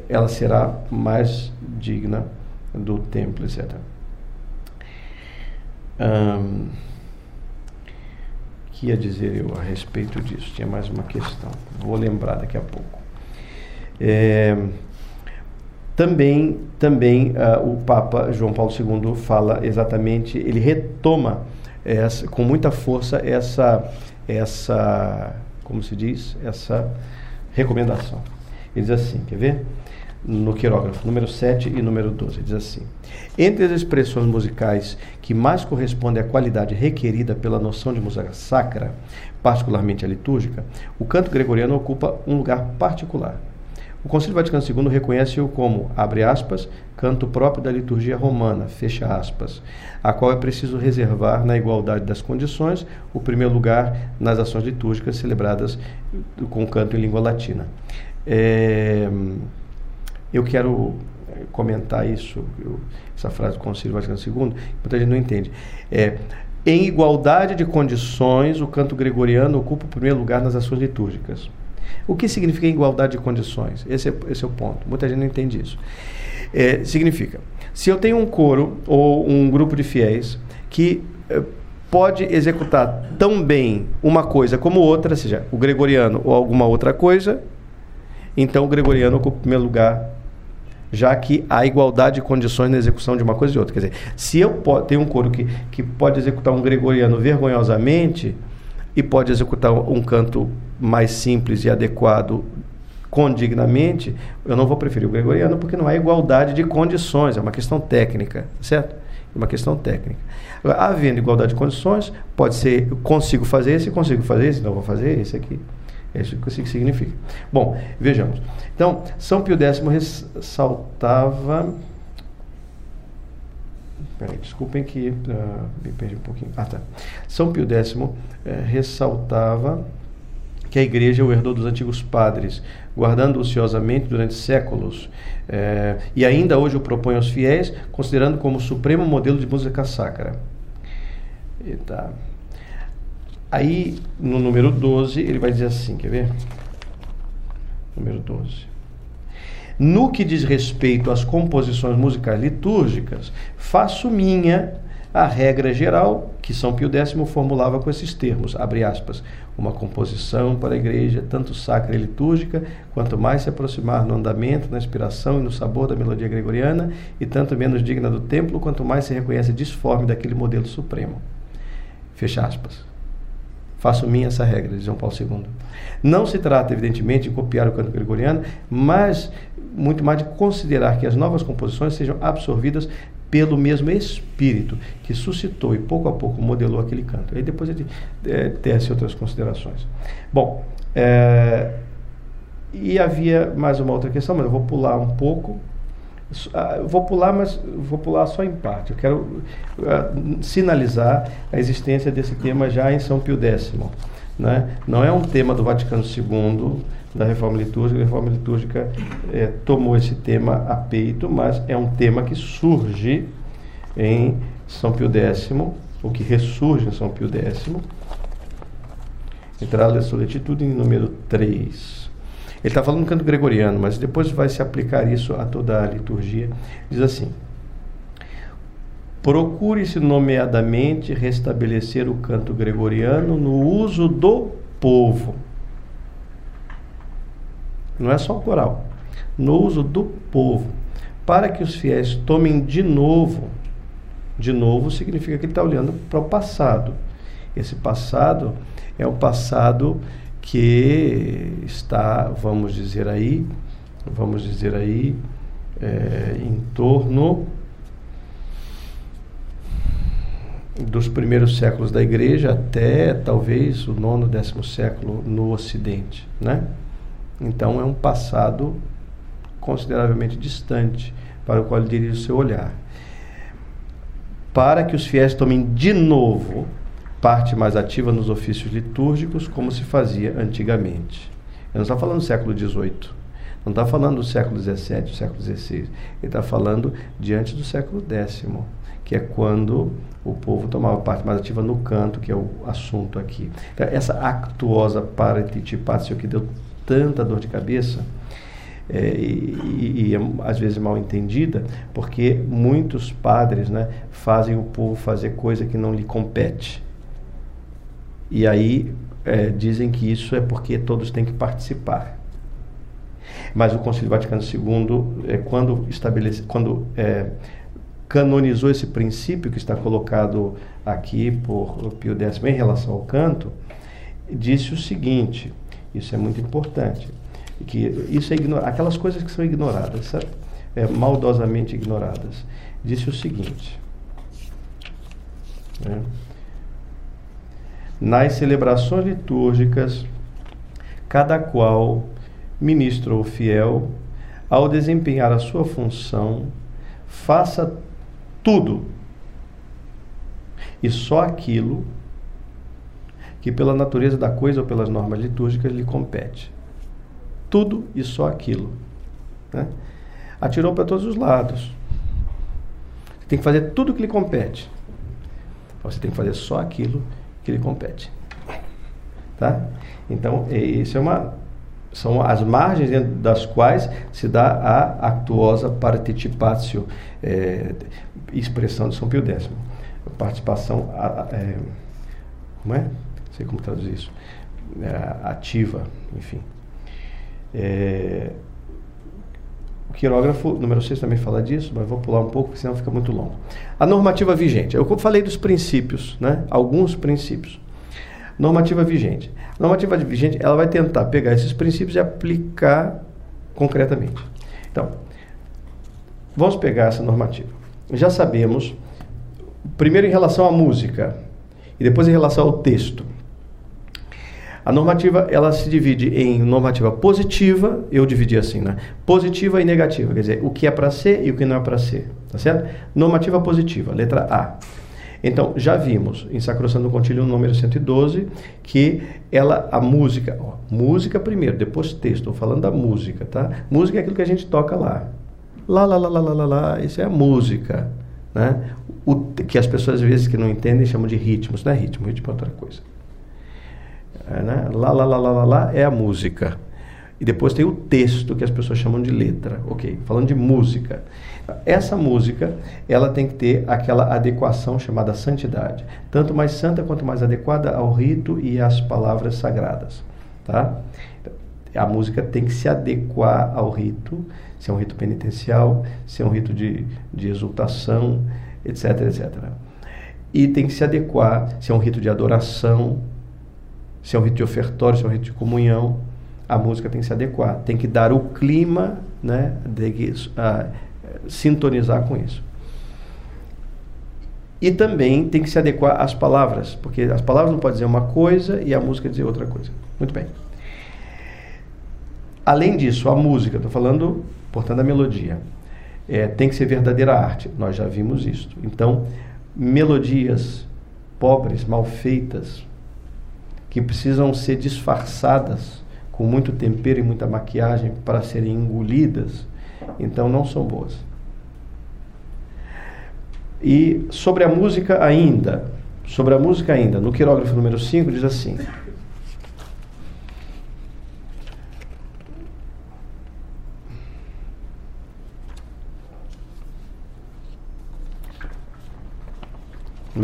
Speaker 1: ela será mais digna do templo, etc. Um, que ia dizer eu a respeito disso? Tinha mais uma questão. Vou lembrar daqui a pouco. É, também, também uh, o Papa João Paulo II fala exatamente, ele retoma essa, com muita força essa, essa, como se diz, essa recomendação. Ele diz assim, quer ver? No quirógrafo, número 7 e número 12, diz assim: Entre as expressões musicais que mais correspondem à qualidade requerida pela noção de música sacra, particularmente a litúrgica, o canto gregoriano ocupa um lugar particular. O Concílio Vaticano II reconhece-o como, abre aspas, canto próprio da liturgia romana, fecha aspas, a qual é preciso reservar, na igualdade das condições, o primeiro lugar nas ações litúrgicas celebradas com canto em língua latina. É, eu quero comentar isso, eu, essa frase do Concílio Vaticano II, muita gente não entende. É, em igualdade de condições, o canto gregoriano ocupa o primeiro lugar nas ações litúrgicas. O que significa igualdade de condições? Esse é, esse é o ponto. Muita gente não entende isso. É, significa, se eu tenho um coro ou um grupo de fiéis que é, pode executar tão bem uma coisa como outra, seja o gregoriano ou alguma outra coisa, então o gregoriano ocupa o primeiro lugar, já que há igualdade de condições na execução de uma coisa e outra. Quer dizer, se eu tenho um coro que, que pode executar um gregoriano vergonhosamente e pode executar um canto mais simples e adequado condignamente, eu não vou preferir o gregoriano porque não há igualdade de condições, é uma questão técnica, certo? É uma questão técnica. Havendo igualdade de condições, pode ser, eu consigo fazer esse, consigo fazer esse, não vou fazer esse aqui. É isso que significa. Bom, vejamos. Então, São Pio X ressaltava. Peraí, desculpem que uh, me perdi um pouquinho. Ah, tá. São Pio X uh, ressaltava que a igreja é o herdou dos antigos padres, guardando ociosamente durante séculos, eh, e ainda hoje o propõe aos fiéis, considerando como supremo modelo de música sacra. E tá. Aí, no número 12, ele vai dizer assim, quer ver? Número 12. No que diz respeito às composições musicais litúrgicas, faço minha a regra geral que São Pio X formulava com esses termos, abre aspas, uma composição para a igreja, tanto sacra e litúrgica, quanto mais se aproximar no andamento, na inspiração e no sabor da melodia gregoriana, e tanto menos digna do templo, quanto mais se reconhece disforme daquele modelo supremo. Fecha aspas. Faço minha essa regra, de João Paulo II. Não se trata, evidentemente, de copiar o canto gregoriano, mas muito mais de considerar que as novas composições sejam absorvidas pelo mesmo espírito que suscitou e pouco a pouco modelou aquele canto. Aí depois ele é, tece outras considerações. Bom, é, e havia mais uma outra questão, mas eu vou pular um pouco. Ah, vou pular, mas vou pular só em parte. Eu quero uh, sinalizar a existência desse tema já em São Pio X. Né? Não é um tema do Vaticano II, da reforma litúrgica. A reforma litúrgica é, tomou esse tema a peito, mas é um tema que surge em São Pio X, ou que ressurge em São Pio X. Entrada de solicitude em número 3. Ele está falando no canto gregoriano, mas depois vai se aplicar isso a toda a liturgia. Diz assim: Procure-se nomeadamente restabelecer o canto gregoriano no uso do povo não é só o coral, no uso do povo, para que os fiéis tomem de novo. De novo significa que ele está olhando para o passado. Esse passado é o passado que está, vamos dizer aí, vamos dizer aí, é, em torno dos primeiros séculos da igreja até talvez o nono, décimo século no Ocidente, né? Então é um passado consideravelmente distante para o qual ele dirige o seu olhar. Para que os fiéis tomem de novo parte mais ativa nos ofícios litúrgicos, como se fazia antigamente. Ele não está falando do século XVIII, não está falando do século XVII, do século XVI. Ele está falando diante do século X, que é quando o povo tomava parte mais ativa no canto, que é o assunto aqui. Então, essa actuosa paratitipatio que deu tanta dor de cabeça é, e, e, e, às vezes mal entendida, porque muitos padres né, fazem o povo fazer coisa que não lhe compete. E aí é, dizem que isso é porque todos têm que participar. Mas o Concílio Vaticano II, é, quando, estabelece, quando é, canonizou esse princípio que está colocado aqui por Pio X em relação ao canto, disse o seguinte isso é muito importante. Que isso é aquelas coisas que são ignoradas, é, maldosamente ignoradas. Disse o seguinte. Né? Nas celebrações litúrgicas, cada qual, ministro ou fiel, ao desempenhar a sua função, faça tudo e só aquilo que pela natureza da coisa ou pelas normas litúrgicas lhe compete. Tudo e só aquilo. Né? Atirou para todos os lados. Você tem que fazer tudo o que lhe compete. Você tem que fazer só aquilo que lhe compete. Tá? Então, isso é uma, são as margens dentro das quais se dá a actuosa participatio, é, expressão de São Pio X. Participação, é, como é? Sei como traduzir isso, é, ativa, enfim. É, o quirógrafo número 6 também fala disso, mas vou pular um pouco, porque senão fica muito longo. A normativa vigente. Eu falei dos princípios, né? alguns princípios. Normativa vigente. A normativa vigente ela vai tentar pegar esses princípios e aplicar concretamente. Então, vamos pegar essa normativa. Já sabemos, primeiro em relação à música e depois em relação ao texto. A normativa, ela se divide em normativa positiva, eu dividi assim, né? Positiva e negativa, quer dizer, o que é para ser e o que não é para ser, tá certo? Normativa positiva, letra A. Então, já vimos em Sacrosanto Contílio número 112 que ela, a música, ó, música primeiro, depois texto, estou falando da música, tá? Música é aquilo que a gente toca lá. Lá, lá, lá, lá, lá, lá, lá isso é a música, né? O, que as pessoas às vezes que não entendem chamam de ritmo, isso não é ritmo, ritmo é outra coisa. É, né? Lá, lá, lá, lá, lá, lá é a música. E depois tem o texto que as pessoas chamam de letra, ok? Falando de música. Essa música, ela tem que ter aquela adequação chamada santidade. Tanto mais santa quanto mais adequada ao rito e às palavras sagradas, tá? A música tem que se adequar ao rito, se é um rito penitencial, se é um rito de, de exultação, etc, etc. E tem que se adequar se é um rito de adoração, se é um rito de ofertório, se é um rito de comunhão, a música tem que se adequar, tem que dar o clima, né, tem que uh, sintonizar com isso. E também tem que se adequar às palavras, porque as palavras não podem dizer uma coisa e a música dizer outra coisa. Muito bem. Além disso, a música, estou falando, portanto, a melodia, é, tem que ser verdadeira arte. Nós já vimos isso. Então, melodias pobres, mal feitas, que precisam ser disfarçadas com muito tempero e muita maquiagem para serem engolidas, então não são boas. E sobre a música ainda, sobre a música ainda, no quirógrafo número 5 diz assim: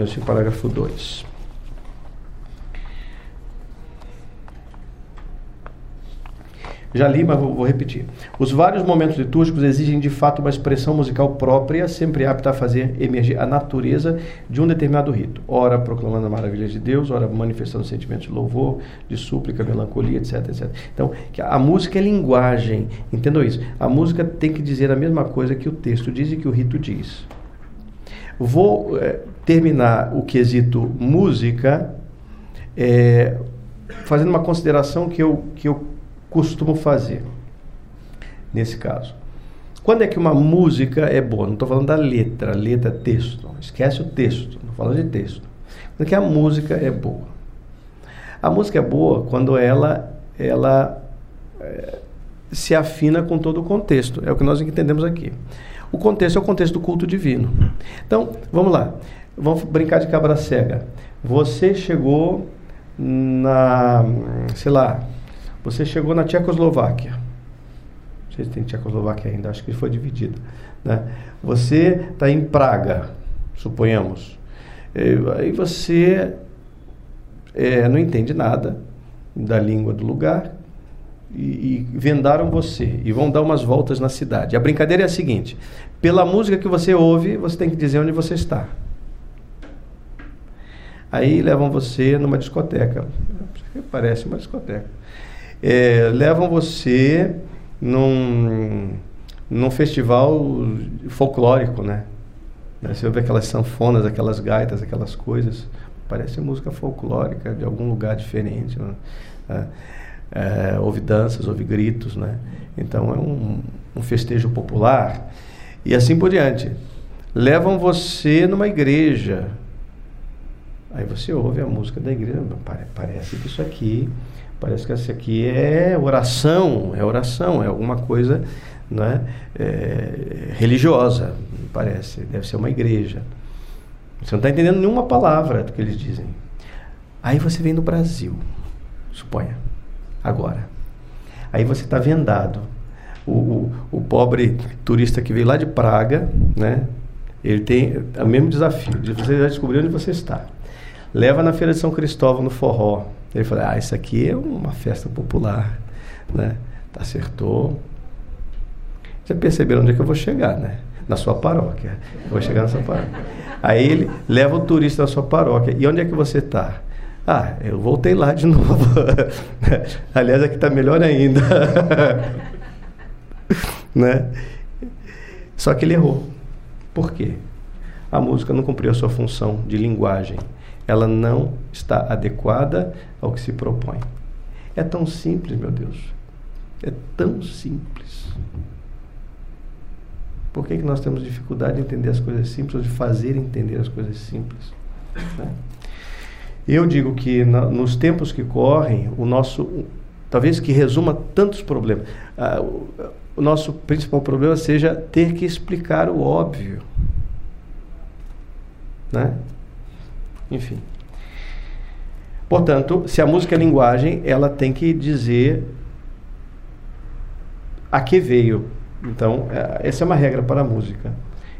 Speaker 1: 5, parágrafo 2. Já li, mas vou, vou, repetir. Os vários momentos litúrgicos exigem de fato uma expressão musical própria, sempre apta a fazer emergir a natureza de um determinado rito. Ora proclamando a maravilha de Deus, ora manifestando sentimentos de louvor, de súplica, melancolia, etc, etc. Então, a música é linguagem, entendam isso. A música tem que dizer a mesma coisa que o texto diz e que o rito diz. Vou é, terminar o quesito música é, fazendo uma consideração que eu, que eu costumo fazer nesse caso. Quando é que uma música é boa? Não estou falando da letra, letra, texto. Esquece o texto, não falando de texto. Quando é que a música é boa? A música é boa quando ela, ela é, se afina com todo o contexto. É o que nós entendemos aqui. O contexto é o contexto do culto divino. Então, vamos lá. Vamos brincar de cabra cega. Você chegou na, sei lá, você chegou na Tchecoslováquia. Não sei se tem Tchecoslováquia ainda, acho que foi dividida. Né? Você está em Praga, suponhamos. Aí você é, não entende nada da língua do lugar e, e, vendaram você e vão dar umas voltas na cidade. A brincadeira é a seguinte: pela música que você ouve, você tem que dizer onde você está. Aí levam você numa discoteca. Parece uma discoteca é, levam você num, num festival folclórico, né? Você ouve aquelas sanfonas, aquelas gaitas, aquelas coisas. Parece música folclórica de algum lugar diferente. Né? É, é, houve danças, houve gritos, né? Então é um, um festejo popular e assim por diante. Levam você numa igreja. Aí você ouve a música da igreja. Parece que isso aqui Parece que essa aqui é oração, é oração, é alguma coisa né, é, religiosa, parece. Deve ser uma igreja. Você não está entendendo nenhuma palavra do que eles dizem. Aí você vem do Brasil, suponha, agora. Aí você está vendado. O, o, o, pobre turista que veio lá de Praga, né? Ele tem o mesmo desafio de você já descobrir onde você está. Leva na feira de São Cristóvão no forró, ele falou, ah, isso aqui é uma festa popular, né? Acertou. Já perceberam onde é que eu vou chegar, né? Na sua paróquia. Eu vou chegar na sua paróquia. Aí ele leva o turista na sua paróquia. E onde é que você está? Ah, eu voltei lá de novo. Aliás, aqui está melhor ainda. né? Só que ele errou. Por quê? A música não cumpriu a sua função de linguagem. Ela não está adequada ao que se propõe. É tão simples, meu Deus. É tão simples. Por que, que nós temos dificuldade de entender as coisas simples ou de fazer entender as coisas simples? Né? Eu digo que na, nos tempos que correm, o nosso, talvez que resuma tantos problemas, o, o nosso principal problema seja ter que explicar o óbvio. Né? Enfim. Portanto, se a música é linguagem, ela tem que dizer a que veio. Então, é, essa é uma regra para a música.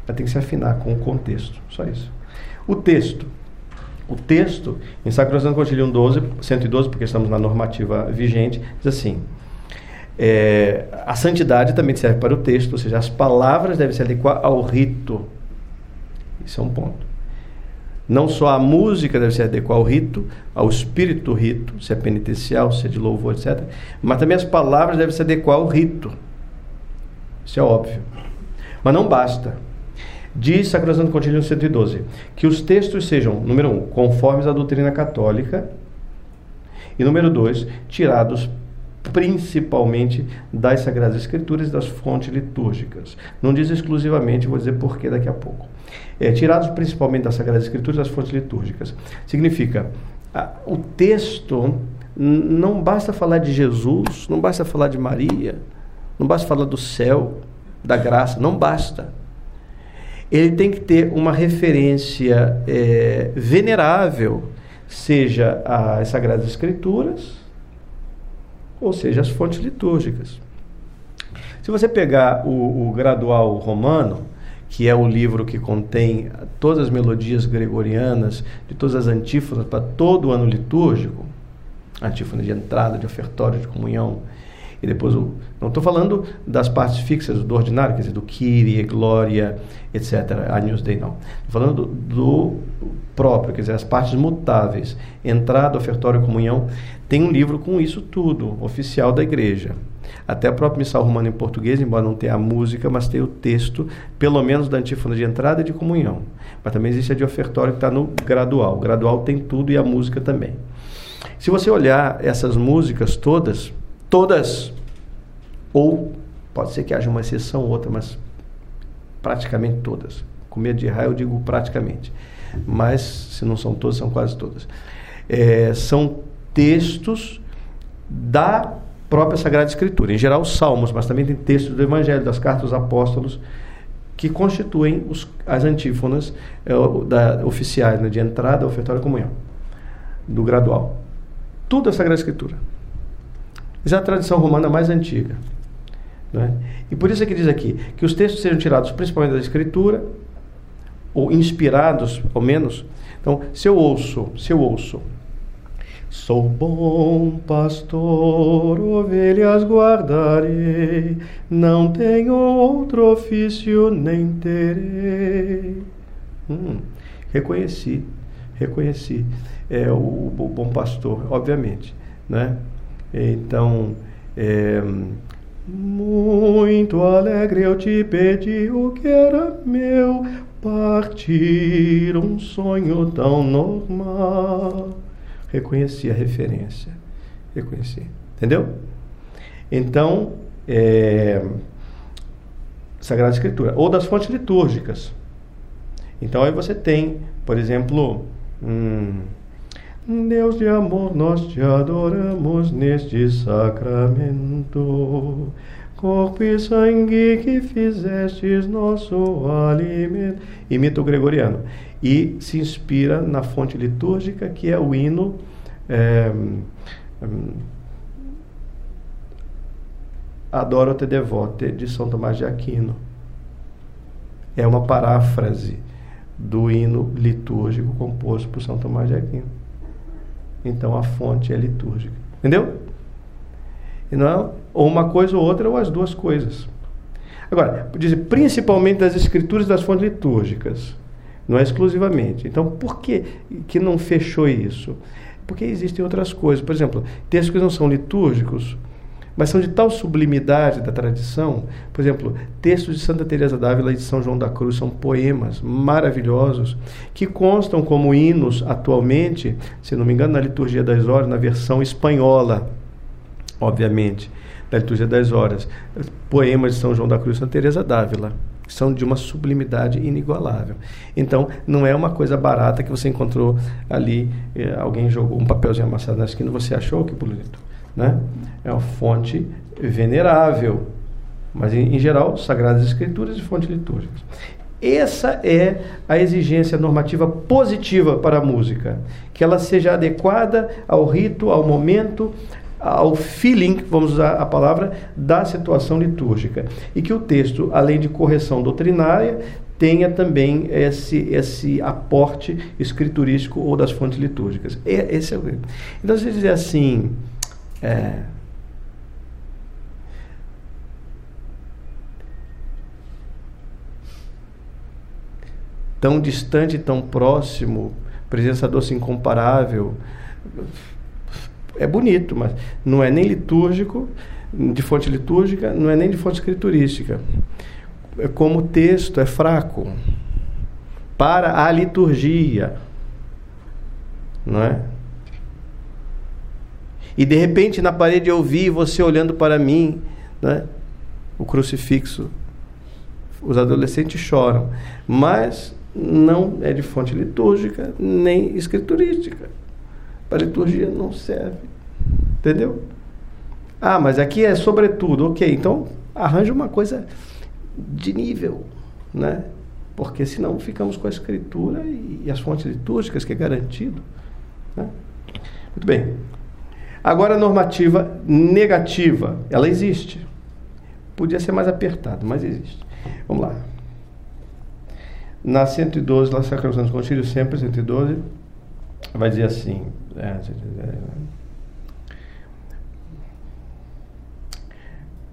Speaker 1: Ela tem que se afinar com o contexto. Só isso. O texto. O texto, em Sacrosanto Concilium 12, 112, porque estamos na normativa vigente, diz assim: é, a santidade também serve para o texto, ou seja, as palavras devem se adequar ao rito. Isso é um ponto. Não só a música deve se adequar ao rito, ao espírito do rito, se é penitencial, se é de louvor, etc. Mas também as palavras devem se adequar ao rito. Isso é óbvio. Mas não basta. Diz Sacrosanto Contínuo 112 que os textos sejam, número um, conformes à doutrina católica, e número dois, tirados principalmente das Sagradas Escrituras e das fontes litúrgicas. Não diz exclusivamente, vou dizer porquê daqui a pouco. É, tirados principalmente das Sagradas Escrituras e das fontes litúrgicas. Significa, a, o texto não basta falar de Jesus, não basta falar de Maria, não basta falar do céu, da graça, não basta. Ele tem que ter uma referência é, venerável, seja as Sagradas Escrituras, ou seja, as fontes litúrgicas. Se você pegar o, o Gradual Romano, que é o livro que contém todas as melodias gregorianas, de todas as antífonas para todo o ano litúrgico, antífona de entrada, de ofertório, de comunhão, e depois o. Não estou falando das partes fixas do ordinário, quer dizer, do Kyrie, Glória, etc. Agnus Dei, não. Estou falando do, do, próprio, quer dizer, as partes mutáveis. Entrada, ofertório, comunhão. Tem um livro com isso tudo, oficial da igreja. Até a própria missal romana em português, embora não tenha a música, mas tem o texto, pelo menos da antífona de entrada e de comunhão. Mas também existe a de ofertório que está no gradual. O gradual tem tudo e a música também. Se você olhar essas músicas todas, todas, ou pode ser que haja uma exceção ou outra, mas praticamente todas. Com medo de errar, eu digo praticamente. Mas, se não são todas, são quase todas. É, são textos da própria Sagrada Escritura. Em geral, os salmos, mas também tem textos do Evangelho, das cartas dos apóstolos, que constituem os, as antífonas é, da, oficiais, né, de entrada, ofertório e comunhão, do gradual. Tudo é Sagrada Escritura. Essa é a tradição romana mais antiga. Né? E por isso é que diz aqui que os textos sejam tirados principalmente da Escritura, ou inspirados, ao menos. Então, se eu ouço, se eu ouço, Sou bom pastor, ovelhas guardarei, não tenho outro ofício nem terei. Hum, reconheci, reconheci é, o, o bom pastor, obviamente, né? Então, é, muito alegre eu te pedi o que era meu, partir um sonho tão normal. Reconheci a referência, reconheci, entendeu? Então, é, Sagrada Escritura, ou das fontes litúrgicas. Então aí você tem, por exemplo, hum, Deus de amor, nós te adoramos neste sacramento. Corpo e sangue que fizestes nosso alimento. Imita o gregoriano. E se inspira na fonte litúrgica, que é o hino. É, Adoro-te devote, de São Tomás de Aquino. É uma paráfrase do hino litúrgico composto por São Tomás de Aquino. Então a fonte é litúrgica. Entendeu? E não é ou uma coisa ou outra, ou as duas coisas. Agora, dizer principalmente das escrituras das fontes litúrgicas, não é exclusivamente. Então, por que, que não fechou isso? Porque existem outras coisas. Por exemplo, textos que não são litúrgicos, mas são de tal sublimidade da tradição. Por exemplo, textos de Santa Teresa d'Ávila e de São João da Cruz são poemas maravilhosos que constam como hinos atualmente, se não me engano, na liturgia das horas, na versão espanhola, obviamente, da liturgia das horas, poemas de São João da Cruz e Santa Teresa d'Ávila são de uma sublimidade inigualável. Então, não é uma coisa barata que você encontrou ali, eh, alguém jogou um papelzinho amassado na esquina, você achou que bonito né? É uma fonte venerável, mas em, em geral, Sagradas Escrituras e fontes litúrgicas. Essa é a exigência normativa positiva para a música, que ela seja adequada ao rito, ao momento, ao feeling, vamos usar a palavra, da situação litúrgica. E que o texto, além de correção doutrinária, tenha também esse, esse aporte escriturístico ou das fontes litúrgicas. Esse é o... Então, se dizer assim, é, tão distante, tão próximo, presença doce incomparável. É bonito, mas não é nem litúrgico, de fonte litúrgica, não é nem de fonte escriturística. É como o texto é fraco para a liturgia, não é? E de repente na parede eu vi você olhando para mim, né? o crucifixo. Os adolescentes choram, mas não é de fonte litúrgica nem escriturística. A liturgia não serve. Entendeu? Ah, mas aqui é sobretudo. Ok, então arranja uma coisa de nível, né? Porque senão ficamos com a escritura e, as fontes litúrgicas, que é garantido. Né? Muito bem. Agora, a normativa negativa, ela existe. Podia ser mais apertado, mas existe. Vamos lá. Na 112, lá Sacrosantos Concílio, sempre 112, vai dizer assim. É,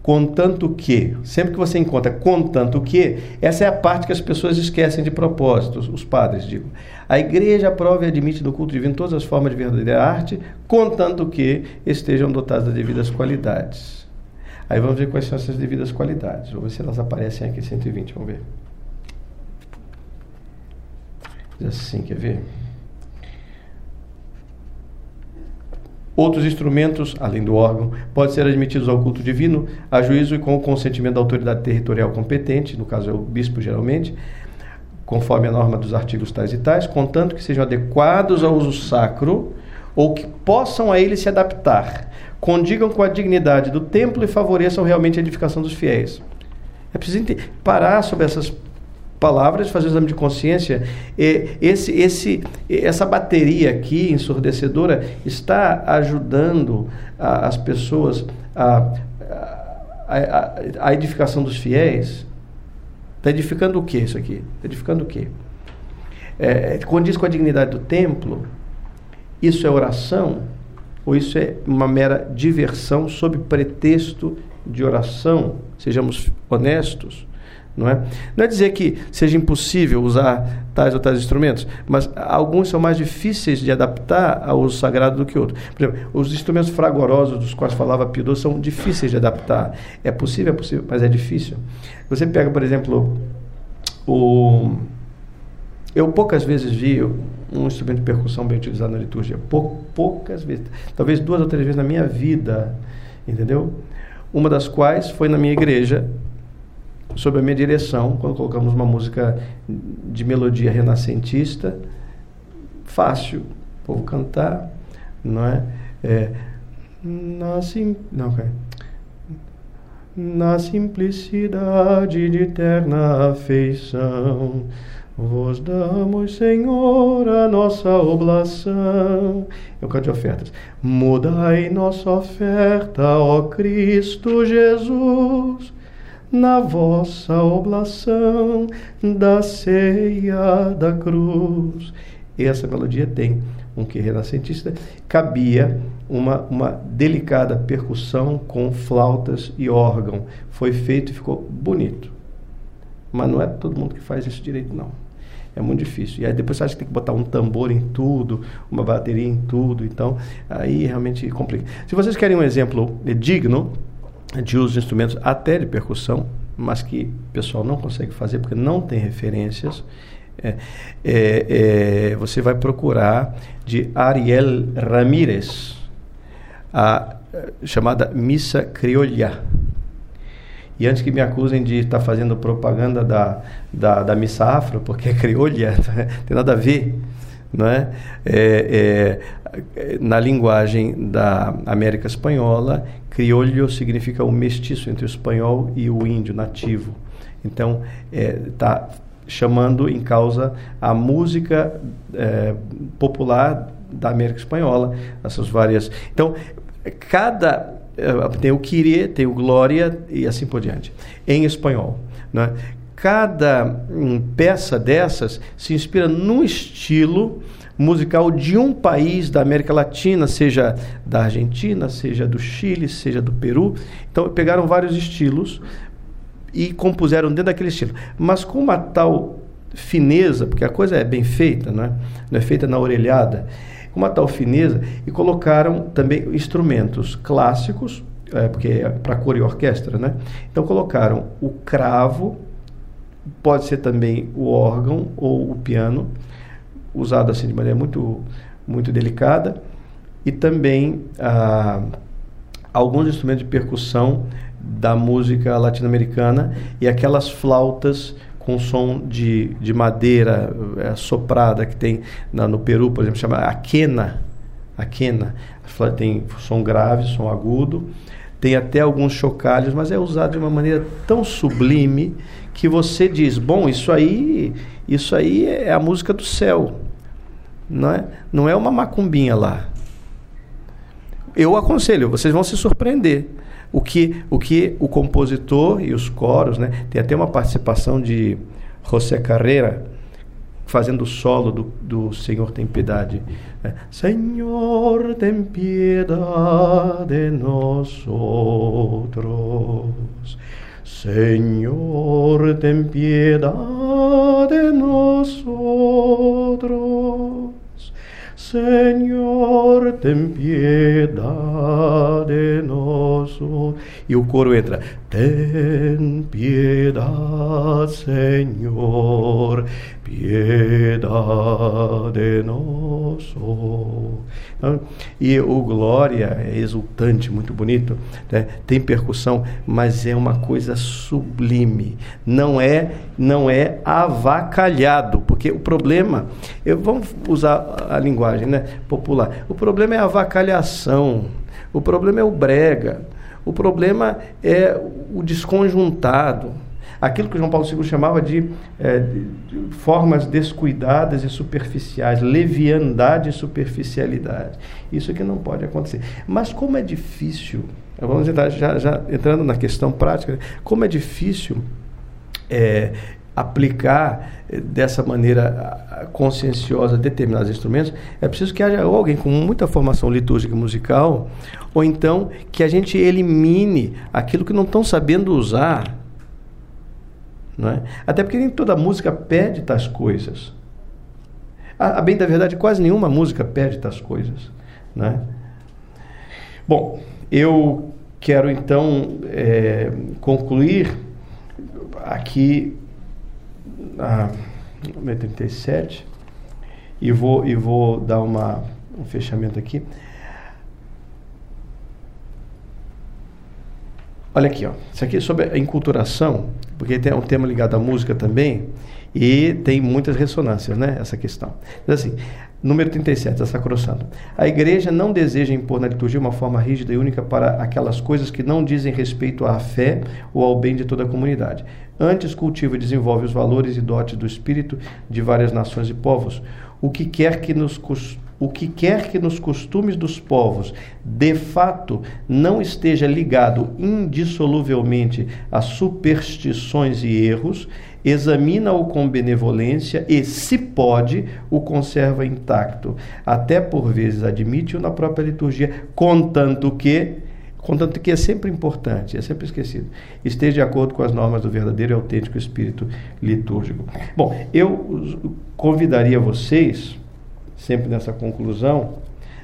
Speaker 1: contanto que, sempre que você encontra contanto que, essa é a parte que as pessoas esquecem de propósito, os padres digo. A igreja aprova e admite no culto divino todas as formas de verdadeira arte, contanto que estejam dotadas das devidas qualidades. Aí vamos ver quais são essas devidas qualidades. Vamos ver se elas aparecem aqui 120, vamos ver. Diz assim, quer ver? Outros instrumentos, além do órgão, podem ser admitidos ao culto divino, a juízo e com o consentimento da autoridade territorial competente, no caso é o bispo geralmente, conforme a norma dos artigos tais e tais, contanto que sejam adequados ao uso sacro ou que possam a ele se adaptar, condigam com a dignidade do templo e favoreçam realmente a edificação dos fiéis. É preciso parar sobre essas palavras, fazer o exame de consciência, esse, esse, essa bateria aqui ensurdecedora está ajudando a, as pessoas a, a, a, edificação dos fiéis. Está edificando o que isso aqui? Está edificando o que? É, condiz com a dignidade do templo? Isso é oração? Ou isso é uma mera diversão sob pretexto de oração? Sejamos honestos. Não é? não é dizer que seja impossível usar tais ou tais instrumentos, mas alguns são mais difíceis de adaptar ao uso sagrado do que outros. Por exemplo, os instrumentos fragorosos dos quais falava Pio são difíceis de adaptar. É possível, é possível, mas é difícil. Você pega, por exemplo, o... Eu poucas vezes vi um instrumento de percussão bem utilizado na liturgia. Pou, poucas vezes. Talvez duas ou três vezes na minha vida. Entendeu? Uma das quais foi na minha igreja, sob a minha direção, quando colocamos uma música de melodia renascentista, fácil, o povo cantar, não é? é na, sim, não, na simplicidade de eterna afeição, vos damos, Senhor, a nossa oblação. É o canto de ofertas. Mudai nossa oferta, ó Cristo Jesus na vossa oblação da ceia da cruz. E essa melodia tem um que renascentista, cabia uma, uma delicada percussão com flautas e órgão. Foi feito e ficou bonito. Mas não é todo mundo que faz isso direito, não. É muito difícil. E aí depois você acha que tem que botar um tambor em tudo, uma bateria em tudo. Então, aí realmente complica. Se vocês querem um exemplo digno, de uso de instrumentos até de percussão, mas que o pessoal não consegue fazer porque não tem referências. É, é, é, você vai procurar de Ariel Ramírez, a chamada Missa Criolla. E antes que me acusem de estar fazendo propaganda da, da, da missa afro, porque é criolha, tem nada a ver, não é? é, é na linguagem da América Espanhola, criolho significa o mestiço entre o espanhol e o índio nativo. Então, está é, chamando em causa a música é, popular da América Espanhola, essas várias. Então, cada eh, tem o Kyrie, tem o Glória e assim por diante, em espanhol. Né? Cada um, peça dessas se inspira num estilo musical de um país da América Latina, seja da Argentina, seja do Chile, seja do Peru. Então pegaram vários estilos e compuseram dentro daquele estilo. Mas com uma tal fineza, porque a coisa é bem feita, não é, não é feita na orelhada com uma tal fineza, e colocaram também instrumentos clássicos, é, porque é para cor e orquestra, né? Então colocaram o cravo, pode ser também o órgão ou o piano, usado assim de maneira muito, muito delicada, e também ah, alguns instrumentos de percussão da música latino-americana e aquelas flautas com som de, de madeira é, soprada que tem na, no Peru, por exemplo, chama a quena. A quena tem som grave, som agudo, tem até alguns chocalhos, mas é usado de uma maneira tão sublime que você diz, bom, isso aí, isso aí é a música do céu, não é? Não é uma macumbinha lá. Eu aconselho, vocês vão se surpreender. O que, o que o compositor e os coros, né? Tem até uma participação de José Carreira fazendo o solo do, do Senhor tem piedade. Né? Senhor tem piedade de nós outros. Senhor tem piedade de nós outros. Senhor, tem piedade nosso. E o coro entra. Tem piedade, Senhor, piedade nosso. E o Glória é exultante, muito bonito, né? tem percussão, mas é uma coisa sublime. Não é, não é avacalhado, porque o problema, eu, vamos usar a linguagem né, popular, o problema é a avacalhação, o problema é o brega, o problema é o desconjuntado aquilo que João Paulo II chamava de, é, de formas descuidadas e superficiais, leviandade e superficialidade. Isso que não pode acontecer. Mas como é difícil, vamos entrar já, já entrando na questão prática, como é difícil é, aplicar dessa maneira conscienciosa determinados instrumentos, é preciso que haja alguém com muita formação litúrgica e musical, ou então que a gente elimine aquilo que não estão sabendo usar não é? Até porque nem toda música pede tais coisas. A, a bem da verdade, quase nenhuma música pede tais coisas. Não é? Bom, eu quero então é, concluir aqui a 37 e vou, e vou dar uma, um fechamento aqui. Olha aqui, ó. Isso aqui é sobre a enculturação, porque tem um tema ligado à música também, e tem muitas ressonâncias, né? Essa questão. Então, assim, número 37, da Sacrosanto. A igreja não deseja impor na liturgia uma forma rígida e única para aquelas coisas que não dizem respeito à fé ou ao bem de toda a comunidade. Antes, cultiva e desenvolve os valores e dotes do espírito de várias nações e povos, o que quer que nos o que quer que nos costumes dos povos de fato não esteja ligado indissoluvelmente a superstições e erros, examina-o com benevolência e, se pode, o conserva intacto. Até por vezes admite-o na própria liturgia, contanto que contanto que é sempre importante, é sempre esquecido, esteja de acordo com as normas do verdadeiro e autêntico espírito litúrgico. Bom, eu convidaria vocês sempre nessa conclusão,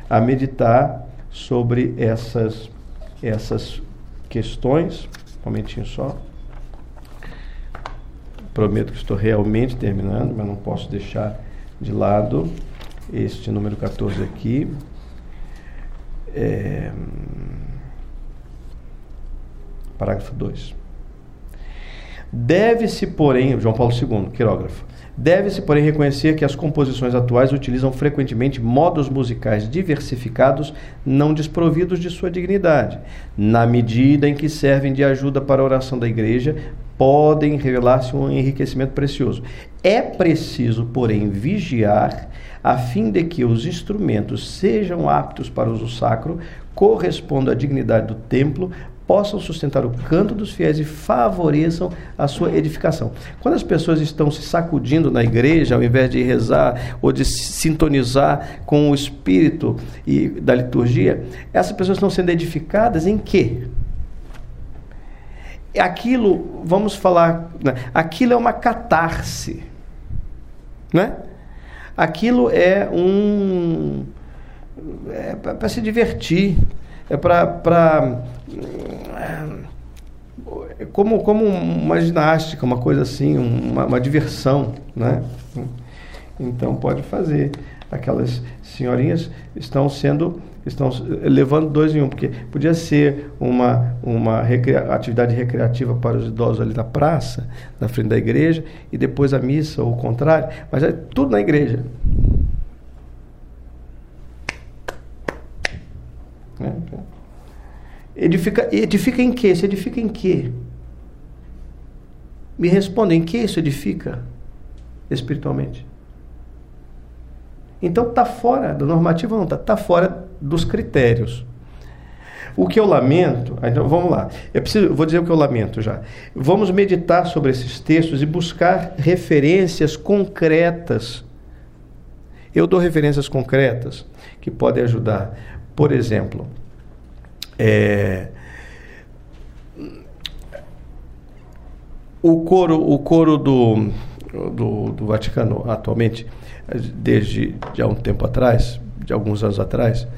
Speaker 1: a meditar sobre essas, essas questões. Um momentinho só. Prometo que estou realmente terminando, mas não posso deixar de lado este número 14 aqui. É... Parágrafo 2. Deve-se, porém, João Paulo II, quirógrafo, deve-se, porém, reconhecer que as composições atuais utilizam frequentemente modos musicais diversificados, não desprovidos de sua dignidade. Na medida em que servem de ajuda para a oração da igreja, podem revelar-se um enriquecimento precioso. É preciso, porém, vigiar a fim de que os instrumentos sejam aptos para uso sacro, correspondam à dignidade do templo, possam sustentar o canto dos fiéis e favoreçam a sua edificação. Quando as pessoas estão se sacudindo na igreja, ao invés de rezar ou de sintonizar com o espírito e da liturgia, essas pessoas estão sendo edificadas em quê? Aquilo, vamos falar, né? aquilo é uma catarse, né? Aquilo é um é para se divertir, é para é como, como uma ginástica, uma coisa assim, uma, uma diversão, né? Então pode fazer. Aquelas senhorinhas estão sendo estão levando dois em um, porque podia ser uma, uma recria, atividade recreativa para os idosos ali na praça, na frente da igreja, e depois a missa, ou o contrário, mas é tudo na igreja. É, Edifica, edifica em quê? Se edifica em quê? Me responda, em que isso edifica espiritualmente? Então está fora da normativa, não está tá fora dos critérios. O que eu lamento, então vamos lá, eu preciso, vou dizer o que eu lamento já. Vamos meditar sobre esses textos e buscar referências concretas. Eu dou referências concretas que podem ajudar. Por exemplo, é, o coro, o coro do, do, do, Vaticano atualmente, desde de há um tempo atrás, de alguns anos atrás,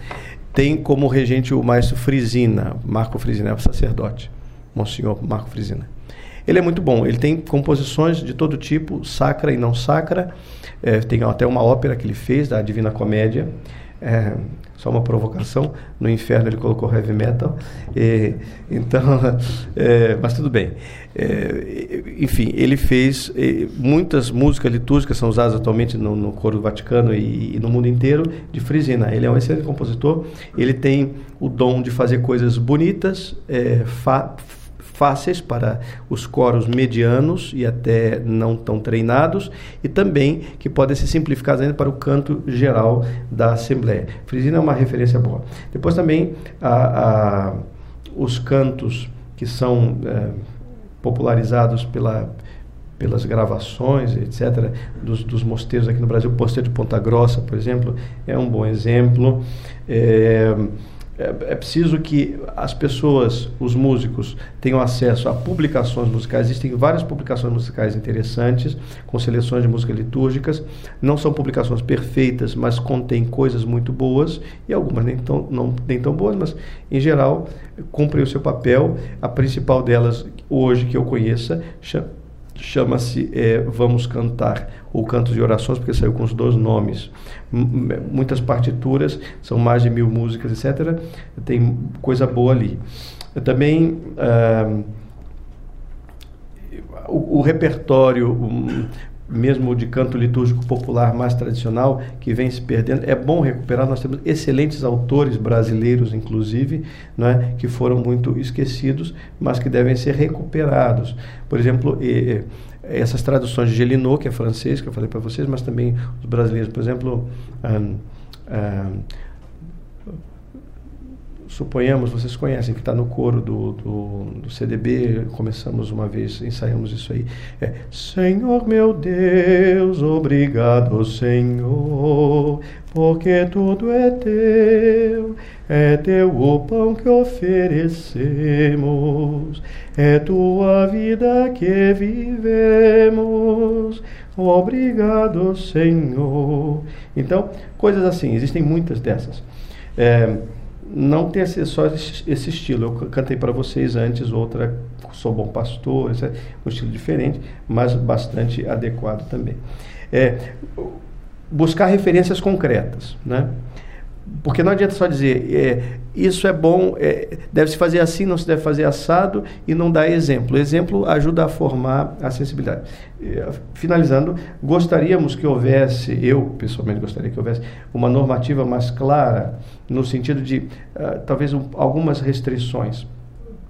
Speaker 1: tem como regente o maestro Frisina, Marco Frisina, é sacerdote, Monsenhor Marco Frisina. Ele é muito bom, ele tem composições de todo tipo, sacra e não sacra, é, tem até uma ópera que ele fez, da Divina Comédia, é, só uma provocação. No inferno ele colocou heavy metal. E, então, é, mas tudo bem. É, enfim, ele fez muitas músicas litúrgicas são usadas atualmente no, no coro Vaticano e, e, no mundo inteiro de Frisina. Ele é um excelente compositor. Ele tem o dom de fazer coisas bonitas, é, fa, fáceis para os coros medianos e até não tão treinados, e também que podem ser simplificados ainda para o canto geral da Assembleia. Frisina é uma referência boa. Depois também a, a, os cantos que são é, popularizados pela pelas gravações, etc., dos, dos, mosteiros aqui no Brasil. O Mosteiro de Ponta Grossa, por exemplo, é um bom exemplo. É, é, é, preciso que as pessoas, os músicos, tenham acesso a publicações musicais. Existem várias publicações musicais interessantes, com seleções de músicas litúrgicas. Não são publicações perfeitas, mas contêm coisas muito boas, e algumas nem tão, não, nem tão boas, mas em geral cumprem o seu papel. A principal delas, hoje que eu conheça, chama-se é, Vamos Cantar, ou Cantos de Orações, porque saiu com os dois nomes. M muitas partituras, são mais de mil músicas, etc. Tem coisa boa ali. Eu também. Uh, o, o, repertório um, mesmo de canto litúrgico popular mais tradicional, que vem se perdendo. É bom recuperar, nós temos excelentes autores brasileiros, inclusive, né, que foram muito esquecidos, mas que devem ser recuperados. Por exemplo, essas traduções de Gelinot, que é francês, que eu falei para vocês, mas também os brasileiros, por exemplo. Um, um, suponhamos, vocês conhecem, que está no coro do, do, do, CDB, começamos uma vez, ensaiamos isso aí. É, Senhor meu Deus, obrigado, Senhor, porque tudo é teu, é teu o pão que oferecemos, é tua vida que vivemos. Obrigado, Senhor. Então, coisas assim, existem muitas dessas. É, não tem esse, só esse, estilo. Eu cantei para vocês antes outra, Sou Bom Pastor, é um estilo diferente, mas bastante adequado também. É, buscar referências concretas, né? Porque não adianta só dizer, é, isso é bom, é, deve se fazer assim, não se deve fazer assado e não dar exemplo. Exemplo ajuda a formar a sensibilidade. Finalizando, gostaríamos que houvesse, eu pessoalmente gostaria que houvesse, uma normativa mais clara, no sentido de uh, talvez um, algumas restrições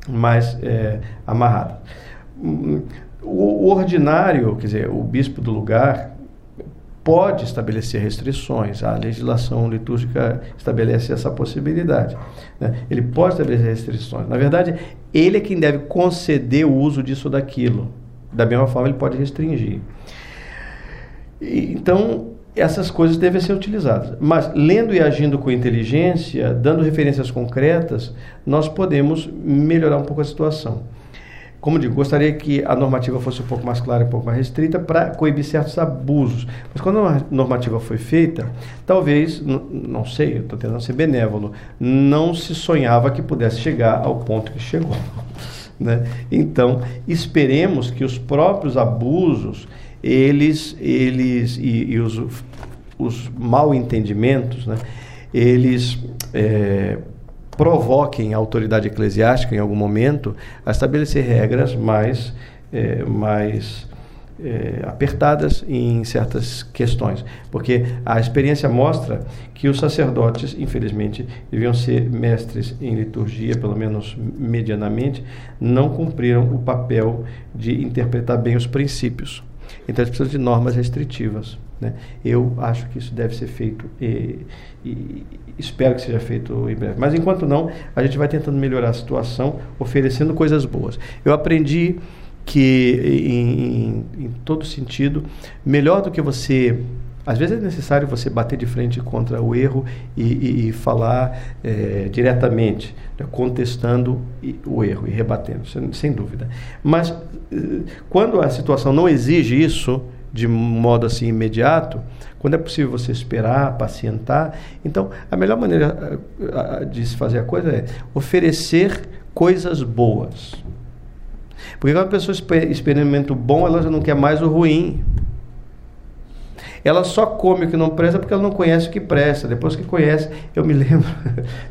Speaker 1: mais é, amarradas. O, o ordinário, quer dizer, o bispo do lugar, pode estabelecer restrições. A legislação litúrgica estabelece essa possibilidade. Né? Ele pode estabelecer restrições. Na verdade, ele é quem deve conceder o uso disso ou daquilo. Da mesma forma, ele pode restringir. E, então, essas coisas devem ser utilizadas. Mas, lendo e agindo com inteligência, dando referências concretas, nós podemos melhorar um pouco a situação como digo, gostaria que a normativa fosse um pouco mais clara, um pouco mais restrita, para coibir certos abusos. Mas quando a normativa foi feita, talvez, não sei, estou tentando ser benévolo, não se sonhava que pudesse chegar ao ponto que chegou. Né? Então, esperemos que os próprios abusos, eles, eles e, e os, os mal entendimentos, né? eles é, provoquem a autoridade eclesiástica em algum momento a estabelecer regras mais, é, mais é, apertadas em certas questões, porque a experiência mostra que os sacerdotes, infelizmente, deviam ser mestres em liturgia, pelo menos medianamente, não cumpriram o papel de interpretar bem os princípios. Então, eles precisam de normas restritivas. Né? Eu acho que isso deve ser feito e, e, espero que seja feito em breve. Mas enquanto não, a gente vai tentando melhorar a situação, oferecendo coisas boas. Eu aprendi que, em, em, em todo sentido, melhor do que você às vezes é necessário você bater de frente contra o erro e, e, e falar é, diretamente, contestando o erro e rebatendo, sem, sem dúvida. Mas eh, quando a situação não exige isso, de modo assim imediato, quando é possível você esperar, pacientar. Então, a melhor maneira eh, de se fazer a coisa é oferecer coisas boas. Porque quando a pessoa experimenta o bom, ela já não quer mais o ruim. Ela só come o que não presta porque ela não conhece o que presta. Depois que conhece, eu me lembro.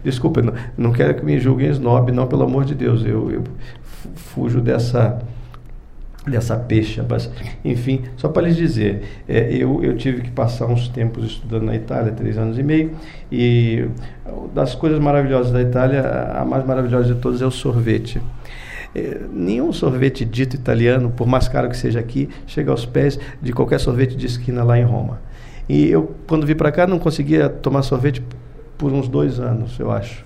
Speaker 1: Desculpa, não, não quero que me julguem snob, não, pelo amor de Deus. Eu, eu fujo dessa dessa peixe. Mas, enfim, só para lhes dizer, é, eu, eu tive que passar uns tempos estudando na Itália, três anos e meio, e das coisas maravilhosas da Itália, a mais maravilhosa de todas é o sorvete. É, nenhum sorvete dito italiano, por mais caro que seja aqui, chega aos pés de qualquer sorvete de esquina lá em Roma. E eu, quando vim para cá, não conseguia tomar sorvete por uns dois anos, eu acho,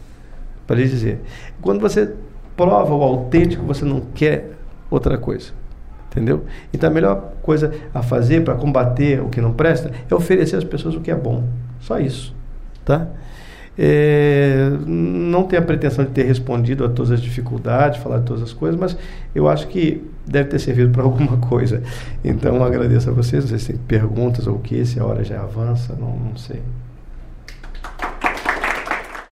Speaker 1: para lhes dizer. Quando você prova o autêntico, você não quer outra coisa. Entendeu? Então a melhor coisa a fazer para combater o que não presta é oferecer às pessoas o que é bom. Só isso. Tá? É, não tenho a pretensão de ter respondido a todas as dificuldades, falar de todas as coisas, mas eu acho que deve ter servido para alguma coisa. Então agradeço a vocês, não sei se tem perguntas ou o que, se a hora já avança, não, não sei.